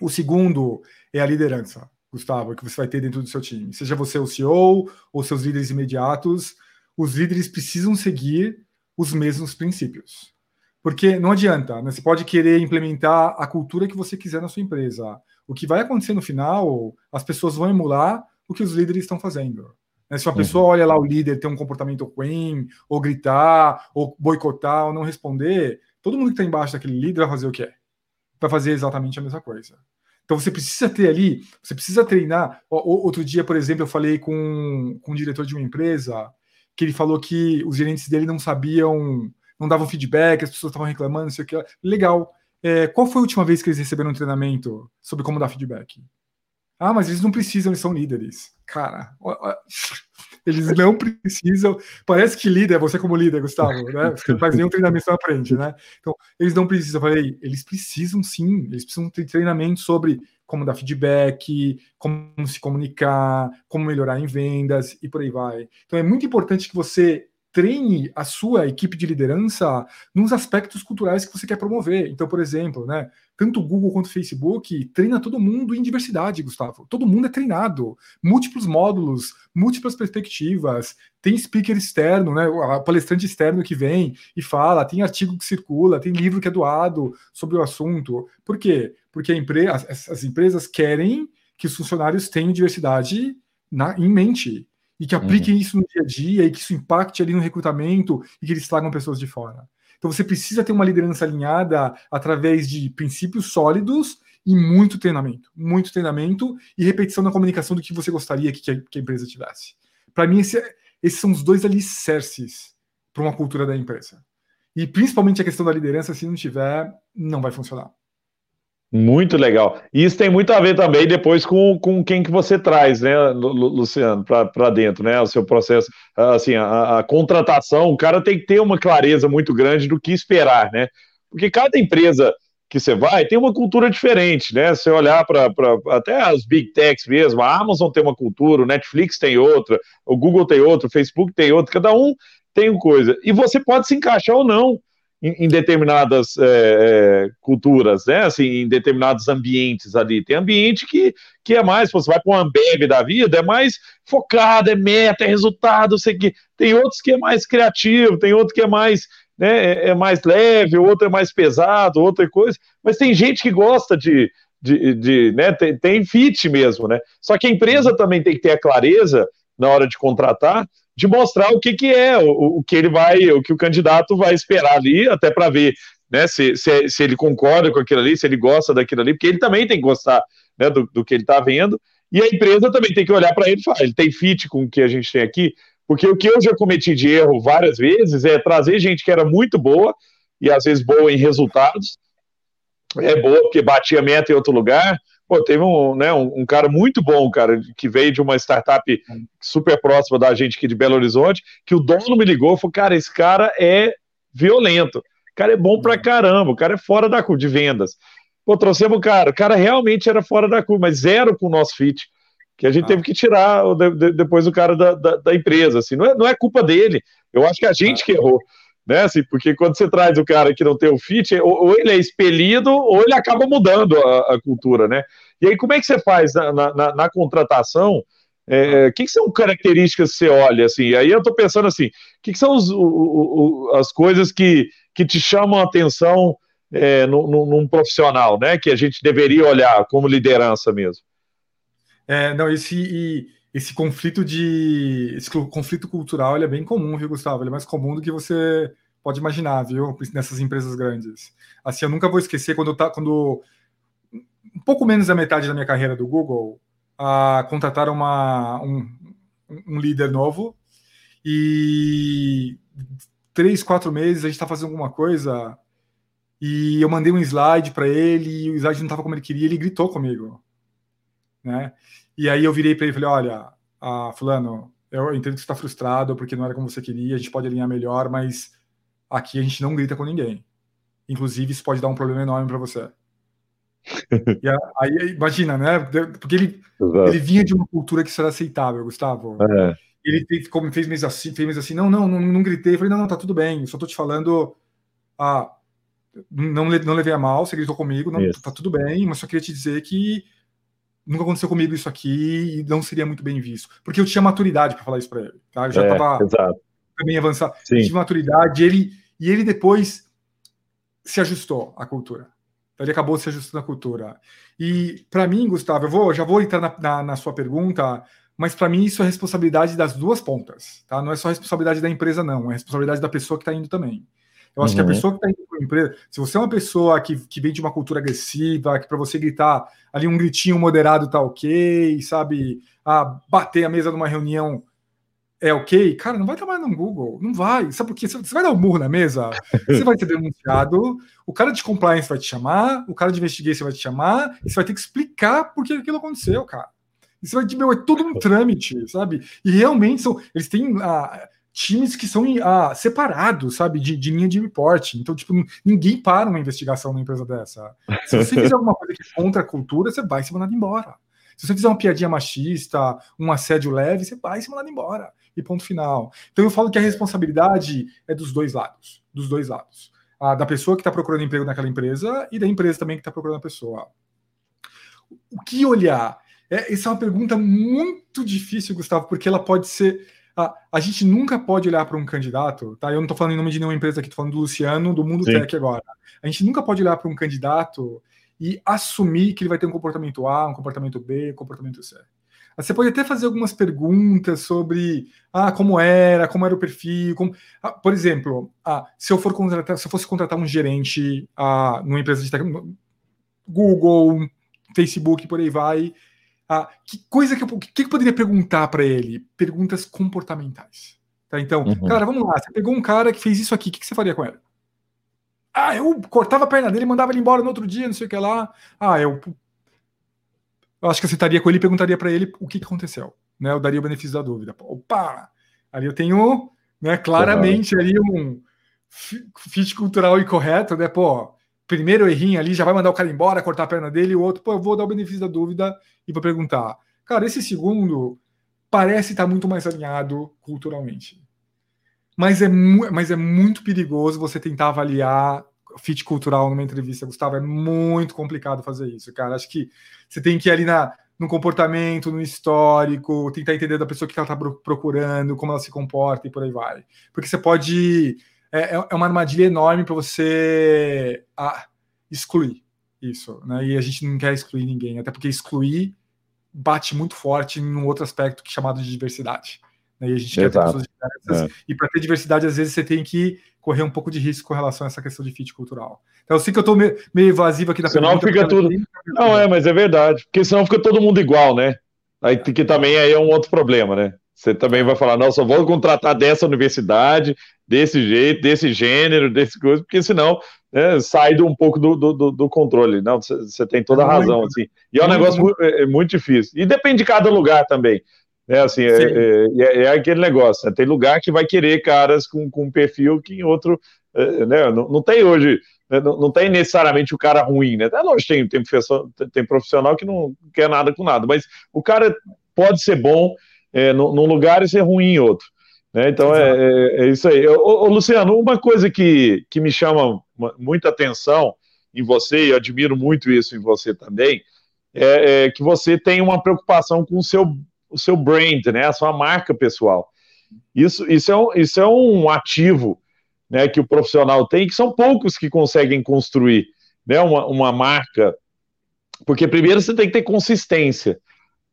O segundo é a liderança, Gustavo, que você vai ter dentro do seu time. Seja você o CEO ou seus líderes imediatos, os líderes precisam seguir os mesmos princípios. Porque não adianta, né? você pode querer implementar a cultura que você quiser na sua empresa. O que vai acontecer no final, as pessoas vão emular o que os líderes estão fazendo. Né? Se uma pessoa olha lá o líder ter um comportamento ruim, ou gritar, ou boicotar, ou não responder, todo mundo que está embaixo daquele líder vai fazer o quê? Vai fazer exatamente a mesma coisa. Então você precisa ter ali, você precisa treinar. Outro dia, por exemplo, eu falei com, com um diretor de uma empresa que ele falou que os gerentes dele não sabiam, não davam feedback, as pessoas estavam reclamando, não sei o que. Legal. É, qual foi a última vez que eles receberam um treinamento sobre como dar feedback? Ah, mas eles não precisam, eles são líderes. Cara, eles não precisam. Parece que líder você como líder, Gustavo, né? Não faz nenhum treinamento, você aprende, né? Então, eles não precisam. Eu falei, eles precisam sim, eles precisam ter treinamento sobre como dar feedback, como se comunicar, como melhorar em vendas e por aí vai. Então, é muito importante que você treine a sua equipe de liderança nos aspectos culturais que você quer promover. Então, por exemplo, né, tanto o Google quanto Facebook treina todo mundo em diversidade, Gustavo. Todo mundo é treinado, múltiplos módulos, múltiplas perspectivas. Tem speaker externo, né, palestrante externo que vem e fala, tem artigo que circula, tem livro que é doado sobre o assunto. Por quê? Porque as, as empresas querem que os funcionários tenham diversidade na, em mente e que apliquem uhum. isso no dia a dia e que isso impacte ali no recrutamento e que eles tragam pessoas de fora. Então você precisa ter uma liderança alinhada através de princípios sólidos e muito treinamento, muito treinamento e repetição na comunicação do que você gostaria que, que a empresa tivesse. Para mim, esse, é, esses são os dois alicerces para uma cultura da empresa. E principalmente a questão da liderança, se não tiver, não vai funcionar. Muito legal. E isso tem muito a ver também depois com, com quem que você traz, né, Luciano, para dentro, né? O seu processo, assim, a, a, contratação, o cara tem que ter uma clareza muito grande do que esperar, né? Porque cada empresa que você vai tem uma cultura diferente, né? Se olhar para até as big techs mesmo, a Amazon tem uma cultura, o Netflix tem outra, o Google tem outra, o Facebook tem outra, cada um tem uma coisa. E você pode se encaixar ou não em, determinadas é, é, culturas, né? Assim, em determinados ambientes ali. Tem ambiente que, que é mais, você vai para um Ambev da vida, é mais focado, é meta, é resultado, sei que. Tem outros que é mais criativo, tem outro que é mais né, é, é mais leve, outro é mais pesado, outra coisa, mas tem gente que gosta de, de, de né, tem, tem fit mesmo, né? Só que a empresa também tem que ter a clareza na hora de contratar de mostrar o que, que é, o, o que ele vai, o que o candidato vai esperar ali, até para ver né, se, se, se, ele concorda com aquilo ali, se ele gosta daquilo ali, porque ele também tem que gostar né, do, do que ele está vendo, e a empresa também tem que olhar para ele e falar, ele tem fit com o que a gente tem aqui, porque o que eu já cometi de erro várias vezes é trazer gente que era muito boa, e às vezes boa em resultados, é boa porque batia meta em outro lugar, Pô, teve um, né, um, um, cara muito bom, cara, que veio de uma startup super próxima da gente aqui de Belo Horizonte, que o dono me ligou e falou, cara, esse cara é violento, o cara é bom pra caramba, o cara é fora da curva de vendas. Pô, trouxemos o cara, o cara realmente era fora da curva, mas zero com o nosso fit, que a gente ah. teve que tirar depois o cara da, da, da, empresa, assim, não é, não é culpa dele, eu acho que a gente ah. que errou né? Assim, porque quando você traz o cara que não tem o fit, ou, ou ele é expelido, ou ele acaba mudando a, a, cultura, né? E aí, como é que você faz na, na, na contratação? O é, que, que, são características que você olha assim? Aí eu estou pensando assim: o que, que são os, o, o, as coisas que, que te chamam a atenção é, num, num, profissional, né? Que a gente deveria olhar como liderança mesmo? É, não, esse, esse conflito de. Esse conflito cultural ele é bem comum, viu, Gustavo? Ele é mais comum do que você pode imaginar, viu? Nessas empresas grandes. Assim, eu nunca vou esquecer quando, tá, quando um pouco menos da metade da minha carreira do Google, a contrataram uma, um, um líder novo e três, quatro meses a gente está fazendo alguma coisa e eu mandei um slide para ele e o slide não estava como ele queria, ele gritou comigo, né? E aí eu virei para ele e falei: olha, ah, fulano, eu entendo que você está frustrado porque não era como você queria, a gente pode alinhar melhor, mas aqui a gente não grita com ninguém. Inclusive, isso pode dar um problema enorme para você. e aí, imagina, né? Porque ele, ele vinha de uma cultura que isso era aceitável, Gustavo. É. Ele fez, como fez mesmo assim, fez mesmo assim, não, não, não, não gritei. Eu falei, não, não, tá tudo bem, eu só tô te falando. Ah, não, não levei a mal, você gritou comigo, não, tá tudo bem, mas só queria te dizer que nunca aconteceu comigo isso aqui e não seria muito bem visto. Porque eu tinha maturidade para falar isso para ele. Tá? Eu já é, bem avançado. Sim. Eu tive maturidade ele, e ele depois se ajustou à cultura. Ele acabou se ajustando à cultura. E para mim, Gustavo, eu vou, já vou entrar na, na, na sua pergunta, mas para mim isso é responsabilidade das duas pontas. Tá? Não é só responsabilidade da empresa, não. É responsabilidade da pessoa que está indo também. Eu acho uhum. que a uhum. pessoa que está indo para a empresa, se você é uma pessoa que, que vem de uma cultura agressiva, que para você gritar ali um gritinho moderado tá ok, sabe? Ah, bater a mesa numa reunião é ok, cara, não vai trabalhar no Google, não vai. Sabe por quê? Você vai dar um murro na mesa, você vai ser denunciado, o cara de compliance vai te chamar, o cara de investigation vai te chamar, e você vai ter que explicar por que aquilo aconteceu, cara. Isso vai, meu, é tudo um trâmite, sabe? E realmente são. Eles têm. Ah, times que são ah, separados, sabe, de, de, linha de reporte. Então, tipo, ninguém para uma investigação numa empresa dessa. Se você fizer alguma coisa que contra a cultura, você vai ser mandado embora. Se você fizer uma piadinha machista, um assédio leve, você vai ser mandado embora. E ponto final. Então eu falo que a responsabilidade é dos dois lados. Dos dois lados. A da pessoa que está procurando emprego naquela empresa e da empresa também que está procurando a pessoa. O que olhar? É, essa é uma pergunta muito difícil, Gustavo, porque ela pode ser a, a gente nunca pode olhar para um candidato, tá? Eu não estou falando em nome de nenhuma empresa aqui, estou falando do Luciano, do Mundo Sim. Tech agora. A gente nunca pode olhar para um candidato e assumir que ele vai ter um comportamento A, um comportamento B, um comportamento C. Você pode até fazer algumas perguntas sobre ah, como era, como era o perfil. Como... Ah, por exemplo, ah, se eu for contratar, se eu fosse contratar um gerente ah, numa empresa de tecnologia, Google, Facebook, por aí vai, ah, que coisa que eu, que eu poderia perguntar para ele? Perguntas comportamentais. Tá? Então, uhum. cara, vamos lá. Você pegou um cara que fez isso aqui, o que, que você faria com ele? Ah, eu cortava a perna dele, mandava ele embora no outro dia, não sei o que lá. Ah, eu, eu acho que eu sentaria com ele e perguntaria para ele o que, que aconteceu. Né? Eu daria o benefício da dúvida. Opa! Ali eu tenho né, claramente ali um fit cultural incorreto, né? Pô, primeiro errinho ali, já vai mandar o cara embora, cortar a perna dele, o outro, pô, eu vou dar o benefício da dúvida e vou perguntar. Cara, esse segundo parece estar muito mais alinhado culturalmente. Mas é, mas é muito perigoso você tentar avaliar fit cultural numa entrevista, Gustavo. É muito complicado fazer isso, cara. Acho que você tem que ir ali na, no comportamento, no histórico, tentar entender da pessoa que ela está procurando, como ela se comporta e por aí vai. Porque você pode é, é, é uma armadilha enorme para você ah, excluir isso, né? E a gente não quer excluir ninguém, até porque excluir bate muito forte em um outro aspecto que é chamado de diversidade. Né? E a gente Exato. quer ter pessoas diversas. É. E para ter diversidade, às vezes você tem que correr um pouco de risco com relação a essa questão de fit cultural. Então eu sei que eu estou meio, meio evasivo aqui da senão pergunta. Fica tudo... Não, é, mas é verdade. Porque senão fica todo mundo igual, né? Aí que também aí é um outro problema, né? Você também vai falar, não, só vou contratar dessa universidade, desse jeito, desse gênero, desse coisa, porque senão né, sai um pouco do, do, do controle. Não, você tem toda a razão. Assim. E é um negócio muito, é, é muito difícil. E depende de cada lugar também. É assim, é, é, é, aquele negócio. Né? Tem lugar que vai querer caras com, com perfil que em outro. né? não, não tem hoje. Né? Não, não, tem necessariamente o cara ruim, né? É lógico, tem, tem, profissional, tem profissional que não quer nada com nada, mas o cara pode ser bom é, num lugar e ser ruim em outro. Né? Então é, é, é, isso aí. Ô, ô, Luciano, uma coisa que, que me chama muita atenção em você, e eu admiro muito isso em você também, é, é, que você tem uma preocupação com o seu, o seu brand, né? a sua marca pessoal. Isso, isso, é, um, isso é um ativo né, que o profissional tem, que são poucos que conseguem construir né, uma, uma marca, porque primeiro você tem que ter consistência,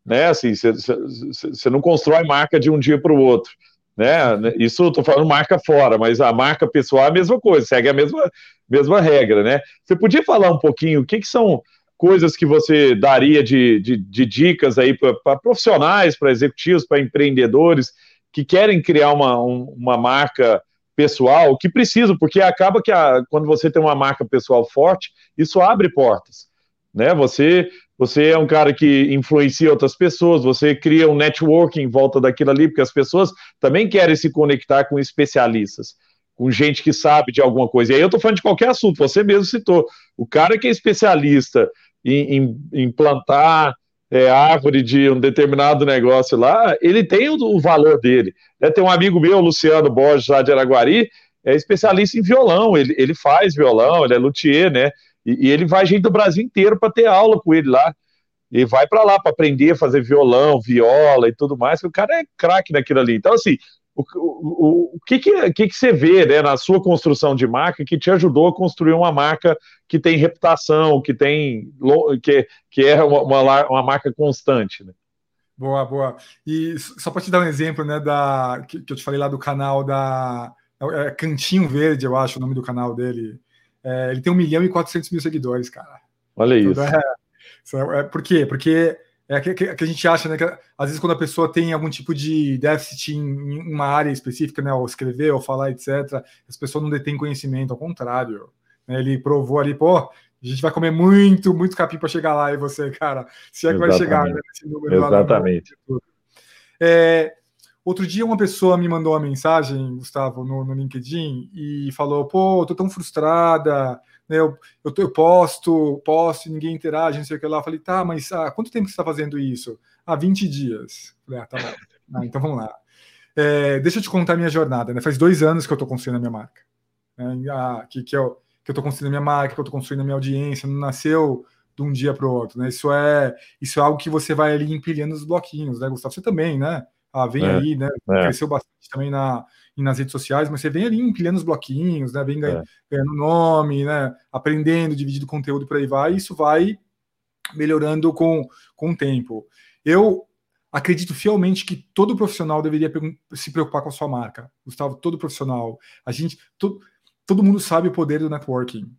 né? Assim, você, você não constrói marca de um dia para o outro. Né? Isso estou falando marca fora, mas a marca pessoal é a mesma coisa, segue a mesma, mesma regra, né? Você podia falar um pouquinho o que, que são coisas que você daria de, de, de dicas aí para profissionais, para executivos, para empreendedores que querem criar uma, um, uma marca pessoal, que precisam, porque acaba que a, quando você tem uma marca pessoal forte, isso abre portas, né? Você você é um cara que influencia outras pessoas, você cria um networking em volta daquilo ali, porque as pessoas também querem se conectar com especialistas, com gente que sabe de alguma coisa. E aí eu estou falando de qualquer assunto, você mesmo citou. O cara que é especialista em, em, em plantar é, árvore de um determinado negócio lá, ele tem o, o valor dele. É, tem um amigo meu, Luciano Borges, lá de Araguari, é especialista em violão, ele, ele faz violão, ele é luthier, né? E, e ele vai gente do Brasil inteiro para ter aula com ele lá. E vai para lá para aprender a fazer violão, viola e tudo mais, que o cara é craque naquilo ali. Então, assim, o, o, o que, que, que, que você vê né, na sua construção de marca que te ajudou a construir uma marca que tem reputação, que tem que, que é uma, uma, uma marca constante, né? Boa, boa. E só para te dar um exemplo, né, da que, que, eu te falei lá do canal da é, Cantinho Verde, eu acho o nome do canal dele. É, ele tem 1 milhão e 400 mil seguidores, cara. Olha isso. É, é, por quê? Porque é que, que, que, a gente acha, né? Que às vezes quando a pessoa tem algum tipo de déficit em, em, uma área específica, né? Ou escrever, ou falar, etc., as pessoas não detêm conhecimento, ao contrário. Né, ele provou ali, pô, a gente vai comer muito, muito capim para chegar lá, e você, cara, se é que Exatamente. vai chegar né, nesse número Exatamente. lá. É, Outro dia uma pessoa me mandou uma mensagem, Gustavo, no, no LinkedIn e falou: pô, tô tão frustrada, né? Eu, eu, eu posto, posto e ninguém interage, não sei o que lá. Eu falei: tá, mas há quanto tempo você está fazendo isso? Há 20 dias. Falei: ah, tá bom. Ah, então vamos lá. É, deixa eu te contar a minha jornada, né? Faz dois anos que eu estou construindo a minha marca. Né? Ah, que, que, eu, que eu tô construindo a minha marca, que eu estou construindo a minha audiência, não nasceu de um dia para o outro, né? Isso é, isso é algo que você vai ali empilhando os bloquinhos, né, Gustavo? Você também, né? Ah, vem é, aí, né? É. Cresceu bastante também na, nas redes sociais, mas você vem ali empilhando os bloquinhos, né? Vem ganhando, é. ganhando nome, né? Aprendendo, dividindo conteúdo por aí vai, e isso vai melhorando com, com o tempo. Eu acredito fielmente que todo profissional deveria se preocupar com a sua marca. Gustavo, todo profissional. A gente, todo, todo mundo sabe o poder do networking.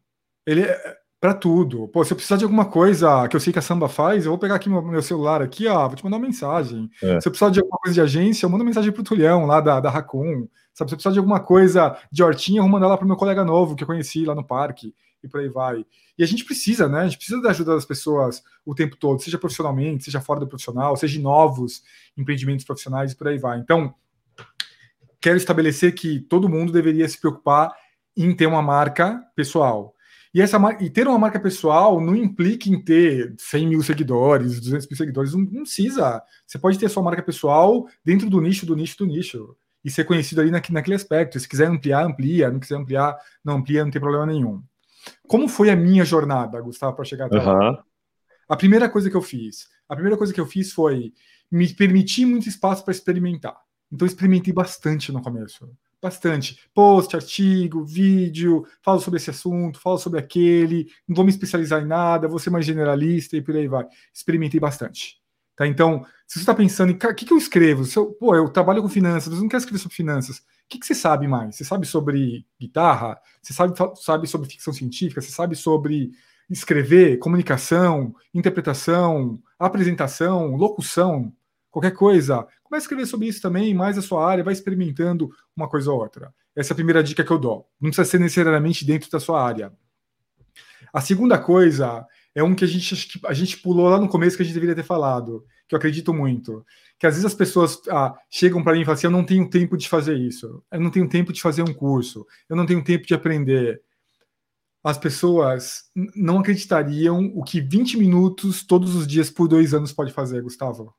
Ele é, para tudo. Pô, se eu precisar de alguma coisa que eu sei que a Samba faz, eu vou pegar aqui meu, meu celular aqui, ó, vou te mandar uma mensagem. É. Se eu precisar de alguma coisa de agência, eu mando uma mensagem pro Tulhão lá da, da Raccoon. Sabe, se eu precisar de alguma coisa de hortinha, eu vou mandar lá pro meu colega novo que eu conheci lá no parque e por aí vai. E a gente precisa, né? A gente precisa da ajuda das pessoas o tempo todo, seja profissionalmente, seja fora do profissional, seja em novos empreendimentos profissionais e por aí vai. Então, quero estabelecer que todo mundo deveria se preocupar em ter uma marca pessoal e, essa, e ter uma marca pessoal não implica em ter 100 mil seguidores, 200 mil seguidores, não, não precisa. Você pode ter sua marca pessoal dentro do nicho, do nicho, do nicho. E ser conhecido ali naquele, naquele aspecto. Se quiser ampliar, amplia. Não quiser ampliar, não amplia, não tem problema nenhum. Como foi a minha jornada, Gustavo, para chegar até uhum. lá? A primeira coisa que eu fiz, a primeira coisa que eu fiz foi me permitir muito espaço para experimentar. Então, experimentei bastante no começo bastante. Post, artigo, vídeo, falo sobre esse assunto, falo sobre aquele, não vou me especializar em nada, vou ser mais generalista e por aí vai. Experimentei bastante. Tá? Então, se você está pensando em o que, que, eu escrevo, se eu, pô, eu trabalho com finanças, você não quer escrever sobre finanças, o que, que você sabe mais? Você sabe sobre guitarra? Você sabe, sabe sobre ficção científica? Você sabe sobre escrever, comunicação, interpretação, apresentação, locução? qualquer coisa, a escrever sobre isso também, mais a sua área, vai experimentando uma coisa ou outra. Essa é a primeira dica que eu dou. Não precisa ser necessariamente dentro da sua área. A segunda coisa é um que a gente, a gente pulou lá no começo que a gente deveria ter falado, que eu acredito muito. Que às vezes as pessoas ah, chegam para mim e falam assim: eu não tenho tempo de fazer isso, eu não tenho tempo de fazer um curso, eu não tenho tempo de aprender. As pessoas não acreditariam o que 20 minutos todos os dias por dois anos pode fazer, Gustavo.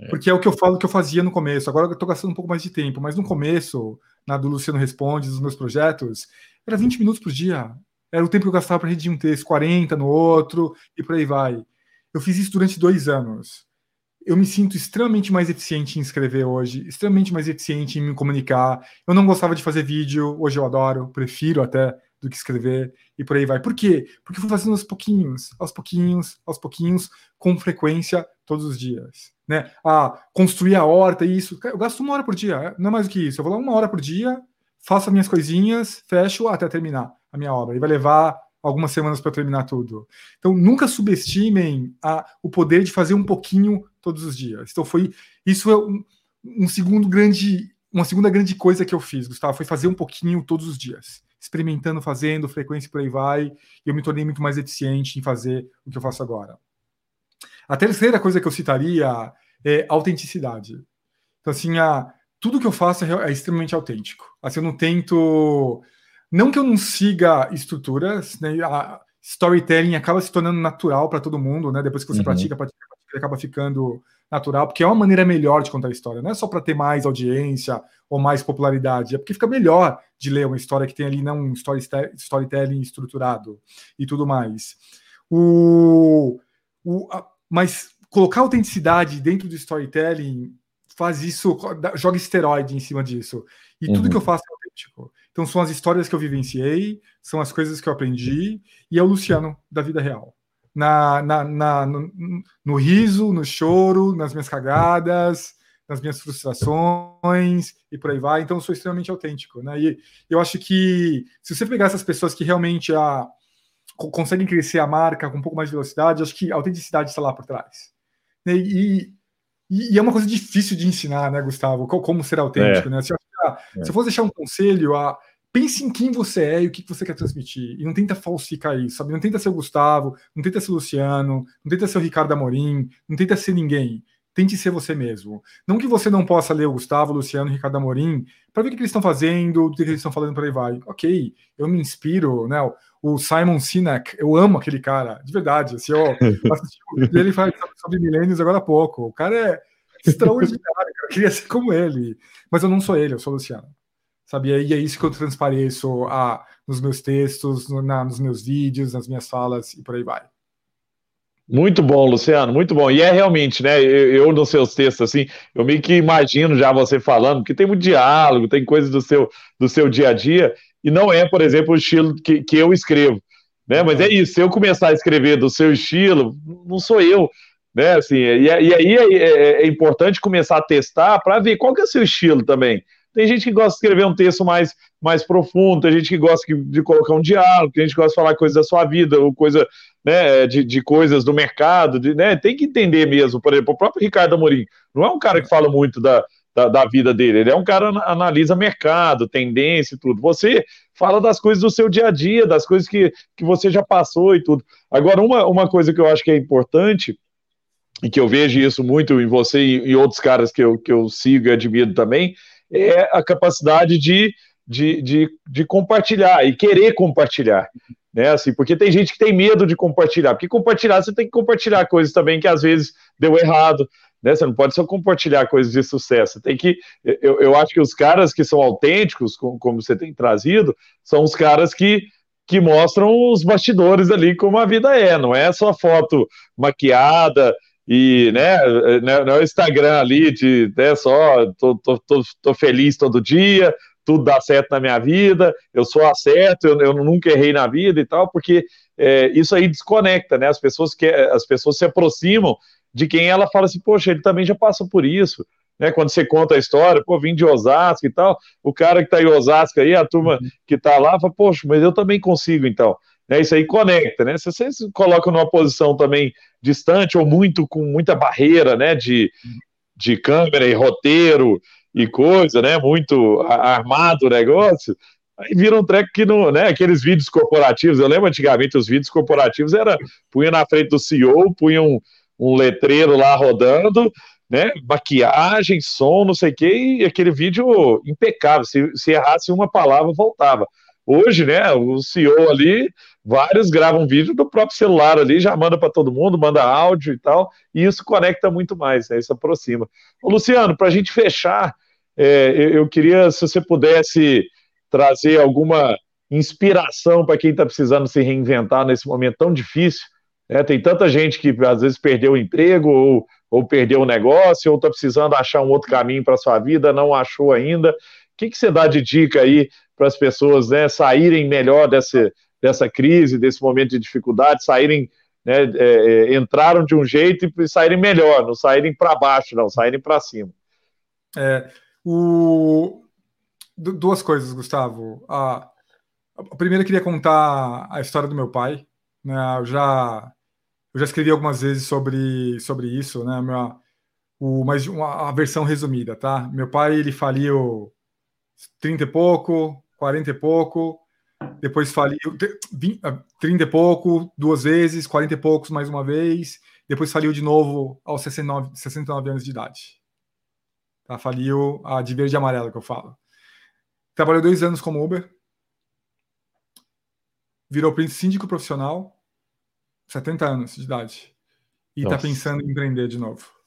É. Porque é o que eu falo que eu fazia no começo. Agora eu estou gastando um pouco mais de tempo, mas no começo, na do Luciano Responde, dos meus projetos, era 20 minutos por dia. Era o tempo que eu gastava para redigir um texto, 40 no outro e por aí vai. Eu fiz isso durante dois anos. Eu me sinto extremamente mais eficiente em escrever hoje, extremamente mais eficiente em me comunicar. Eu não gostava de fazer vídeo, hoje eu adoro, prefiro até do que escrever e por aí vai. Por quê? Porque eu fui fazendo aos pouquinhos, aos pouquinhos, aos pouquinhos, com frequência, todos os dias. Né? Ah, construir a horta, isso. Eu gasto uma hora por dia, não é mais do que isso. Eu vou lá uma hora por dia, faço as minhas coisinhas, fecho até terminar a minha obra. E vai levar algumas semanas para terminar tudo. Então, nunca subestimem a, o poder de fazer um pouquinho todos os dias. Então, foi isso é um, um segundo grande, uma segunda grande coisa que eu fiz, Gustavo, foi fazer um pouquinho todos os dias, experimentando, fazendo, frequência por aí vai. E eu me tornei muito mais eficiente em fazer o que eu faço agora. A terceira coisa que eu citaria é autenticidade. Então, assim, a, tudo que eu faço é, é extremamente autêntico. Assim, eu não tento não que eu não siga estruturas, né? A storytelling acaba se tornando natural para todo mundo, né? Depois que você uhum. pratica, pratica, pratica, acaba ficando natural, porque é uma maneira melhor de contar a história. Não é só para ter mais audiência ou mais popularidade, é porque fica melhor de ler uma história que tem ali não um storytelling estruturado e tudo mais. O, o, a, mas colocar autenticidade dentro do storytelling faz isso, joga esteroide em cima disso. E uhum. tudo que eu faço é autêntico. Então são as histórias que eu vivenciei, são as coisas que eu aprendi, e é o Luciano da vida real. Na, na, na no, no, riso, no choro, nas minhas cagadas, nas minhas frustrações e por aí vai. Então eu sou extremamente autêntico. Né? E eu acho que se você pegar essas pessoas que realmente a, conseguem crescer a marca com um pouco mais de velocidade, acho que a autenticidade está lá por trás. E, e, e, é uma coisa difícil de ensinar, né, Gustavo? Como ser autêntico, é. né? Se eu é. se eu fosse deixar um conselho, a, pense em quem você é e o que você quer transmitir. E não tenta falsificar isso, sabe? Não tenta ser o Gustavo, não tenta ser o Luciano, não tenta ser o Ricardo Amorim, não tenta ser ninguém. Tente ser você mesmo. Não que você não possa ler o Gustavo, o Luciano, o Ricardo Amorim, para ver o que eles estão fazendo, o que eles estão falando por aí vai. Ok, eu me inspiro, né? O Simon Sinek, eu amo aquele cara, de verdade. Assim, eu assisti, ele faz sobre milênios agora há pouco. O cara é extraordinário, eu queria ser como ele. Mas eu não sou ele, eu sou o Luciano. Sabe? E é isso que eu transpareço a, nos meus textos, no, na, nos meus vídeos, nas minhas falas e por aí vai. Muito bom, Luciano, muito bom. E é realmente, né? Eu, eu, nos seus textos, assim, eu meio que imagino já você falando, porque tem muito diálogo, tem coisas do seu, do seu dia a dia, e não é, por exemplo, o estilo que, que eu escrevo. Né? Mas é isso, se eu começar a escrever do seu estilo, não sou eu. Né, assim, e, e aí é, é, é, importante começar a testar para ver qual que é o seu estilo também. Tem gente que gosta de escrever um texto mais, mais profundo, tem gente que gosta de colocar um diálogo, tem gente que gosta de falar coisas da sua vida, ou coisa né, de, de coisas do mercado, de, né, tem que entender mesmo. Por exemplo, o próprio Ricardo Amorim não é um cara que fala muito da, da, da, vida dele, ele é um cara que analisa mercado, tendência e tudo. Você fala das coisas do seu dia a dia, das coisas que, que você já passou e tudo. Agora, uma, uma coisa que eu acho que é importante e que eu vejo isso muito em você e, outros caras que eu, que eu sigo e admiro também, é a capacidade de, de, de, de compartilhar e querer compartilhar. Né, assim, porque tem gente que tem medo de compartilhar, porque compartilhar você tem que compartilhar coisas também que às vezes deu errado, né? Você não pode só compartilhar coisas de sucesso. Tem que. Eu, eu acho que os caras que são autênticos, como, como você tem trazido, são os caras que, que mostram os bastidores ali como a vida é, não é só foto maquiada e né, né, não é o Instagram ali de né, só tô, tô, tô, tô, feliz todo dia, tudo dá certo na minha vida, eu sou acerto, eu, eu nunca errei na vida e tal, porque é, isso aí desconecta, né? As pessoas que as pessoas se aproximam de quem ela fala assim, poxa, ele também já passou por isso. Né, quando você conta a história, pô, vim de Osasco e tal, o cara que está em Osasco aí, a turma uhum. que está lá, fala, poxa, mas eu também consigo então. Né, isso aí conecta, né? Se você se coloca numa posição também distante ou muito com muita barreira, né, de, de câmera e roteiro e coisa, né, muito armado o negócio, Aí vira um treco que não, né? Aqueles vídeos corporativos, eu lembro antigamente os vídeos corporativos era punha na frente do CEO, punha um, um letreiro lá rodando, né? Maquiagem, som, não sei o quê, e aquele vídeo impecável. Se, se errasse uma palavra, voltava. Hoje, né, o CEO ali, vários gravam vídeo do próprio celular ali, já manda para todo mundo, manda áudio e tal, e isso conecta muito mais, né, isso aproxima. Ô, Luciano, para a gente fechar, é, eu, eu queria, se você pudesse trazer alguma inspiração para quem está precisando se reinventar nesse momento tão difícil. Né? Tem tanta gente que às vezes perdeu o emprego ou, ou perdeu o negócio ou está precisando achar um outro caminho para sua vida, não achou ainda. O que, que você dá de dica aí para as pessoas né, saírem melhor dessa, dessa crise, desse momento de dificuldade, saírem, né, é, é, entraram de um jeito e saírem melhor, não saírem para baixo, não, saírem para cima. É, o, duas coisas, Gustavo. A, a primeira, eu queria contar a história do meu pai. Né? Eu, já, eu já escrevi algumas vezes sobre, sobre isso, né? Minha, o, mas uma, a versão resumida, tá? Meu pai, ele faliu 30 e pouco, 40 e pouco, depois faliu 30 e pouco, duas vezes, 40 e poucos mais uma vez, depois faliu de novo aos 69, 69 anos de idade. Tá? Faliu a de verde e amarelo que eu falo. Trabalhou dois anos como Uber. Virou síndico profissional, 70 anos de idade. E está pensando em empreender de novo.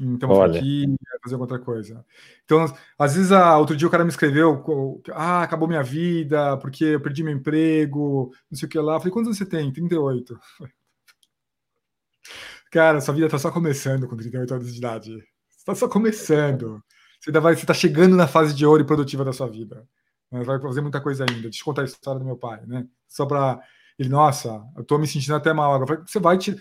Então, Olha. aqui, fazer outra coisa. Então, às vezes, ah, outro dia o cara me escreveu: ah, acabou minha vida, porque eu perdi meu emprego, não sei o que lá. Eu falei: quantos você tem? 38. Cara, sua vida está só começando com 38 anos de idade. Está só começando. Você está chegando na fase de ouro e produtiva da sua vida. Né? Vai fazer muita coisa ainda. Deixa eu contar a história do meu pai, né? Só para ele, nossa, eu tô me sentindo até mal agora. Você vai te.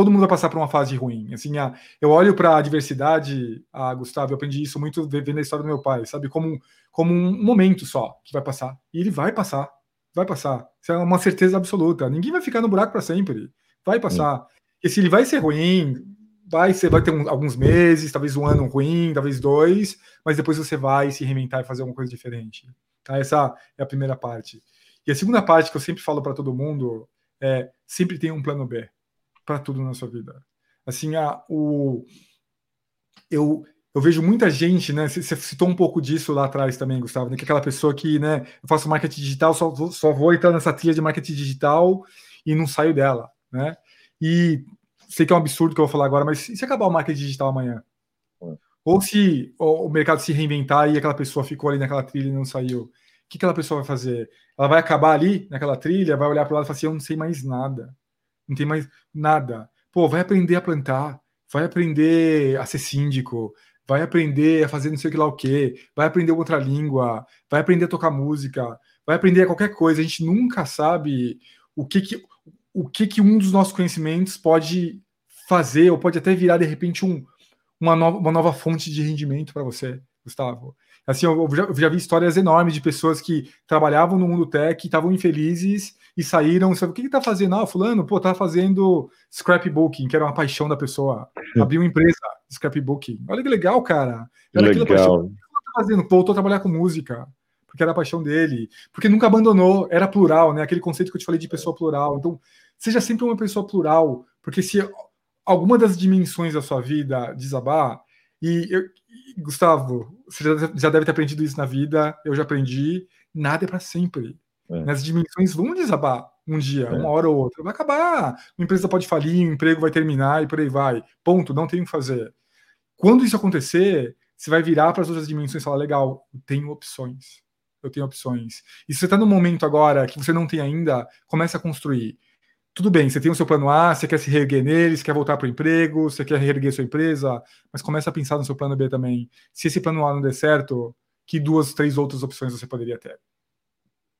Todo mundo vai passar por uma fase ruim. Assim, a, eu olho para a diversidade, a Gustavo, eu aprendi isso muito vendo a história do meu pai, sabe? Como, como um momento só que vai passar. E ele vai passar. Vai passar. Isso é uma certeza absoluta. Ninguém vai ficar no buraco para sempre. Vai passar. Sim. E se ele vai ser ruim, vai, você vai ter um, alguns meses, talvez um ano ruim, talvez dois, mas depois você vai se reinventar e fazer alguma coisa diferente. Tá? Essa é a primeira parte. E a segunda parte que eu sempre falo para todo mundo é sempre tem um plano B para tudo na sua vida. Assim, a, o, eu, eu vejo muita gente, né? Você citou um pouco disso lá atrás também, Gustavo, né? Que é aquela pessoa que, né? Eu faço marketing digital, só, só vou entrar nessa trilha de marketing digital e não saio dela, né? E sei que é um absurdo que eu vou falar agora, mas e se acabar o marketing digital amanhã? Ou se o mercado se reinventar e aquela pessoa ficou ali naquela trilha e não saiu, o que aquela pessoa vai fazer? Ela vai acabar ali naquela trilha, vai olhar para o lado e falar assim: eu não sei mais nada, não tem mais nada. Pô, vai aprender a plantar, vai aprender a ser síndico, vai aprender a fazer não sei o que lá o quê, vai aprender outra língua, vai aprender a tocar música, vai aprender qualquer coisa. A gente nunca sabe o que que, o que, que um dos nossos conhecimentos pode fazer, ou pode até virar de repente um, uma, nova, uma nova fonte de rendimento para você, Gustavo. Assim, eu já, eu já, vi histórias enormes de pessoas que trabalhavam no mundo tech, estavam infelizes e saíram. Sabe o que está fazendo? Ah, fulano, pô, tá fazendo scrapbooking, que era uma paixão da pessoa. Abriu uma empresa scrapbooking. Olha que legal, cara. Era legal. paixão. O que tá fazendo? Voltou a trabalhar com música, porque era a paixão dele. Porque nunca abandonou, era plural, né? Aquele conceito que eu te falei de pessoa plural. Então, seja sempre uma pessoa plural, porque se alguma das dimensões da sua vida desabar, e eu, Gustavo, você já, já, deve ter aprendido isso na vida, eu já aprendi, nada é para sempre. É. As dimensões vão desabar um dia, é. uma hora ou outra. Vai acabar. Uma empresa pode falir, um emprego vai terminar e por aí vai. Ponto, não tem o que fazer. Quando isso acontecer, você vai virar para as outras dimensões e falar: legal, eu tenho opções. Eu tenho opções. E se você está num momento agora que você não tem ainda, comece a construir tudo bem, você tem o seu plano A, você quer se reerguer nele, você quer voltar para o emprego, você quer reerguer sua empresa, mas comece a pensar no seu plano B também. Se esse plano A não der certo, que duas, três outras opções você poderia ter?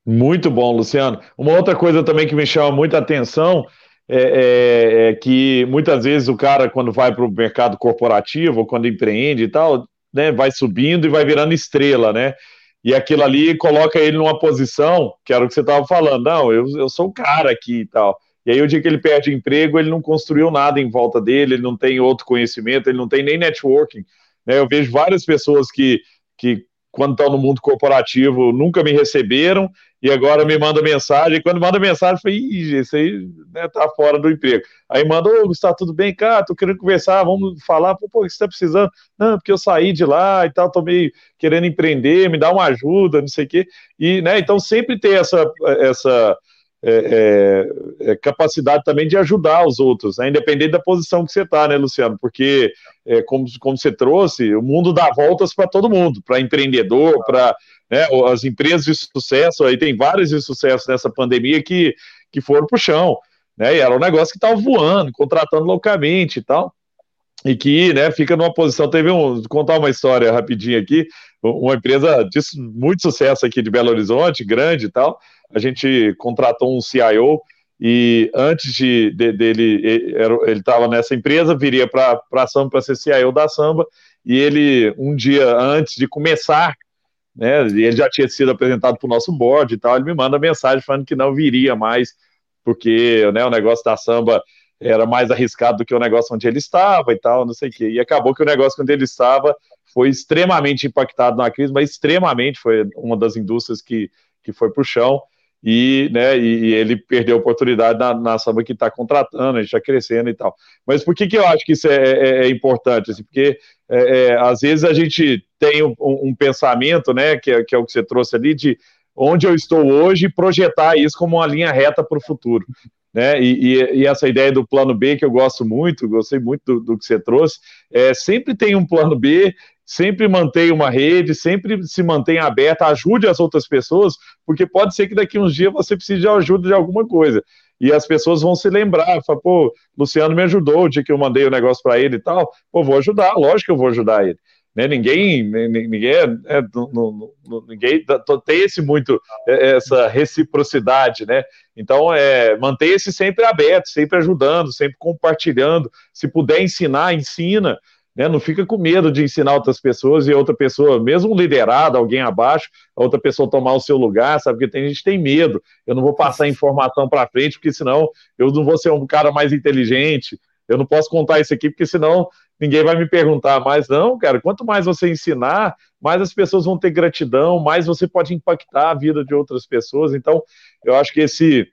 Muito bom, Luciano. Uma outra coisa também que me chama muita atenção é, é, é que muitas vezes o cara, quando vai para o mercado corporativo, ou quando empreende e tal, né, vai subindo e vai virando estrela, né? E aquilo ali coloca ele numa posição, que era o que você estava falando, não, eu, eu sou o cara aqui e tal. E aí, o dia que ele perde emprego, ele não construiu nada em volta dele, ele não tem outro conhecimento, ele não tem nem networking. Né? Eu vejo várias pessoas que, que quando estão no mundo corporativo, nunca me receberam e agora me manda mensagem. E quando manda mensagem, eu falei, esse aí né, tá fora do emprego. Aí manda, ô, Gustavo, tudo bem? Cara, tô querendo conversar, vamos falar. Pô, o que você tá precisando? Não, porque eu saí de lá e tal, tô meio querendo empreender, me dá uma ajuda, não sei o quê. E, né, então sempre tem essa, essa é, é, é, capacidade também de ajudar os outros, né? independente da posição que você está, né, Luciano? Porque, é, como, como você trouxe, o mundo dá voltas para todo mundo, para empreendedor, para né, as empresas de sucesso, aí tem várias de sucesso nessa pandemia que, que foram para o chão, né? E era um negócio que estava voando, contratando loucamente e tal e que né, fica numa posição. Teve um. Contar uma história rapidinho aqui. Uma empresa de muito sucesso aqui de Belo Horizonte, grande e tal a gente contratou um CIO e antes de, de dele, ele estava nessa empresa, viria para a Samba para ser CIO da Samba, e ele, um dia antes de começar, né, ele já tinha sido apresentado para o nosso board e tal, ele me manda mensagem falando que não viria mais, porque né, o negócio da Samba era mais arriscado do que o negócio onde ele estava e tal, não sei o quê. E acabou que o negócio onde ele estava foi extremamente impactado na crise, mas extremamente foi uma das indústrias que, que foi para o chão e, né, e, ele perdeu a oportunidade na, na samba que está contratando, a gente está crescendo e tal. Mas por que, que eu acho que isso é, é, é importante? Assim, porque é, é, às vezes a gente tem um, um, pensamento, né, que é, que é o que você trouxe ali, de onde eu estou hoje e projetar isso como uma linha reta para o futuro. Né? E, e, e, essa ideia do plano B que eu gosto muito, gostei muito do, do que você trouxe, é, sempre tem um plano B sempre mantenha uma rede, sempre se mantenha aberta, ajude as outras pessoas, porque pode ser que daqui uns dias você precise de ajuda de alguma coisa. E as pessoas vão se lembrar, falar, pô, Luciano me ajudou o dia que eu mandei o negócio para ele e tal, pô, vou ajudar, lógico que eu vou ajudar ele. Né, ninguém, ninguém, é, é não, não, ninguém tem esse muito é, essa reciprocidade, né? Então, é, mantenha-se sempre aberto, sempre ajudando, sempre compartilhando. Se puder ensinar, ensina. Né? Não fica com medo de ensinar outras pessoas e outra pessoa, mesmo liderada, alguém abaixo, a outra pessoa tomar o seu lugar, sabe? Porque tem gente que tem medo. Eu não vou passar informação para frente, porque senão eu não vou ser um cara mais inteligente. Eu não posso contar isso aqui, porque senão ninguém vai me perguntar. Mas não, cara, quanto mais você ensinar, mais as pessoas vão ter gratidão, mais você pode impactar a vida de outras pessoas. Então, eu acho que esse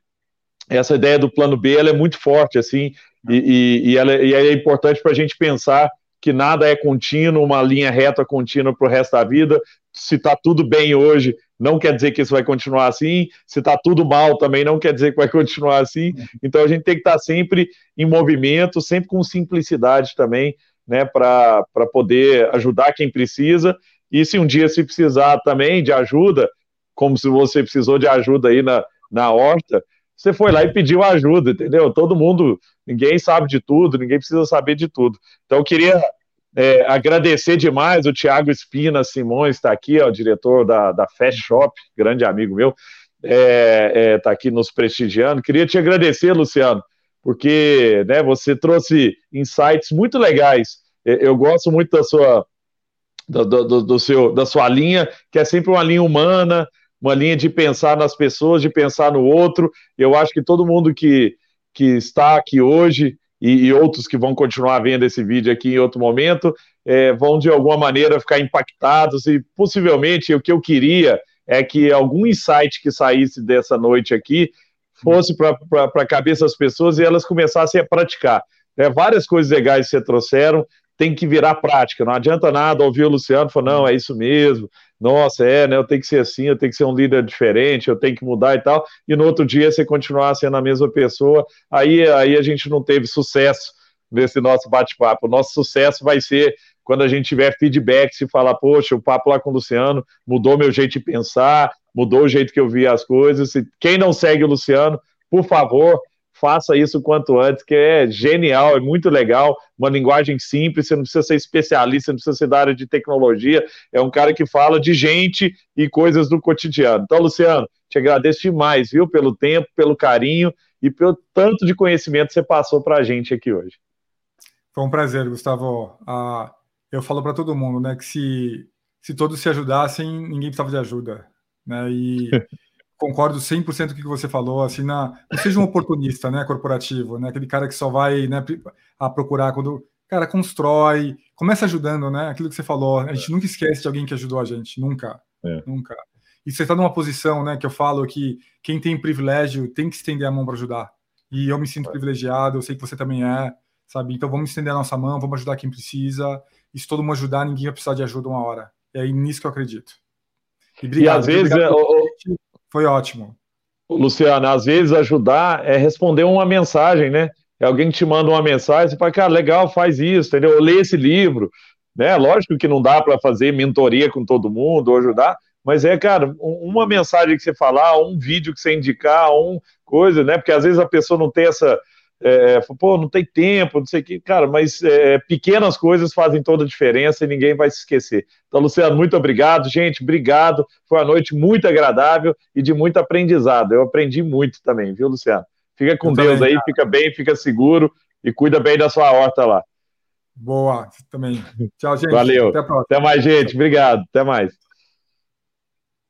essa ideia do plano B ela é muito forte, assim, e, e, e, ela, é, e é importante para a gente pensar que nada é contínuo, uma linha reta contínua para o resto da vida. Se está tudo bem hoje, não quer dizer que isso vai continuar assim. Se está tudo mal, também não quer dizer que vai continuar assim. Então a gente tem que estar tá sempre em movimento, sempre com simplicidade também, né, para poder ajudar quem precisa. E se um dia se precisar também de ajuda, como se você precisou de ajuda aí na, na horta, você foi lá e pediu ajuda, entendeu? Todo mundo, ninguém sabe de tudo, ninguém precisa saber de tudo. Então, eu queria é, agradecer demais o Tiago Espina Simões, está aqui, ó, o diretor da, da Fast Shop, grande amigo meu, está é, é, tá aqui nos prestigiando. Queria te agradecer, Luciano, porque né, você trouxe insights muito legais. Eu gosto muito da sua, do, do, do seu, da sua linha, que é sempre uma linha humana, uma linha de pensar nas pessoas, de pensar no outro. Eu acho que todo mundo que, que está aqui hoje e, e outros que vão continuar vendo esse vídeo aqui em outro momento é, vão de alguma maneira ficar impactados e possivelmente o que eu queria é que algum insight que saísse dessa noite aqui fosse para a cabeça das pessoas e elas começassem a praticar. É, várias coisas legais que você trouxeram, tem que virar prática. Não adianta nada ouvir o Luciano falar, não, é isso mesmo, nossa, é, né? Eu tenho que ser assim, eu tenho que ser um líder diferente, eu tenho que mudar e tal. E no outro dia você continuar sendo a mesma pessoa, aí, aí a gente não teve sucesso nesse nosso bate-papo. O nosso sucesso vai ser quando a gente tiver feedback, se falar, poxa, o papo lá com o Luciano mudou meu jeito de pensar, mudou o jeito que eu via as coisas. Quem não segue o Luciano, por favor, faça isso quanto antes, que é genial, é muito legal, uma linguagem simples, você não precisa ser especialista, não precisa ser da área de tecnologia, é um cara que fala de gente e coisas do cotidiano. Então, Luciano, te agradeço demais, viu, pelo tempo, pelo carinho e pelo tanto de conhecimento que você passou para a gente aqui hoje. Foi um prazer, Gustavo. Ah, eu falo para todo mundo, né, que se, se todos se ajudassem, ninguém precisava de ajuda, né, e concordo 100% com o que você falou, assim, na, não seja um oportunista, né, corporativo, né, aquele cara que só vai, né, a procurar quando, cara, constrói, começa ajudando, né? Aquilo que você falou, a gente é. nunca esquece de alguém que ajudou a gente, nunca, é. nunca. E você está numa posição, né, que eu falo que quem tem privilégio tem que estender a mão para ajudar. E eu me sinto é. privilegiado, eu sei que você também é, sabe? Então vamos estender a nossa mão, vamos ajudar quem precisa. E se todo mundo ajudar, ninguém vai precisar de ajuda uma hora. É nisso que eu acredito. E, obrigado, e às vezes é, foi ótimo. Luciano, às vezes ajudar é responder uma mensagem, né? É alguém que te manda uma mensagem, você fala, cara, legal, faz isso, entendeu? Eu leio esse livro, né? Lógico que não dá para fazer mentoria com todo mundo ou ajudar, mas é, cara, uma mensagem que você falar, um vídeo que você indicar, um coisa, né? Porque às vezes a pessoa não tem essa, é, pô, não tem tempo, não sei o que, cara, mas é, pequenas coisas fazem toda a diferença e ninguém vai se esquecer. Então, Luciano, muito obrigado, gente, obrigado. Foi uma noite muito agradável e de muito aprendizado. Eu aprendi muito também, viu, Luciano? Fica com Eu Deus também, aí, cara. fica bem, fica seguro e cuida bem da sua horta lá. Boa, também. Tchau, gente. Valeu. Até, Até mais, gente. Obrigado. Até mais.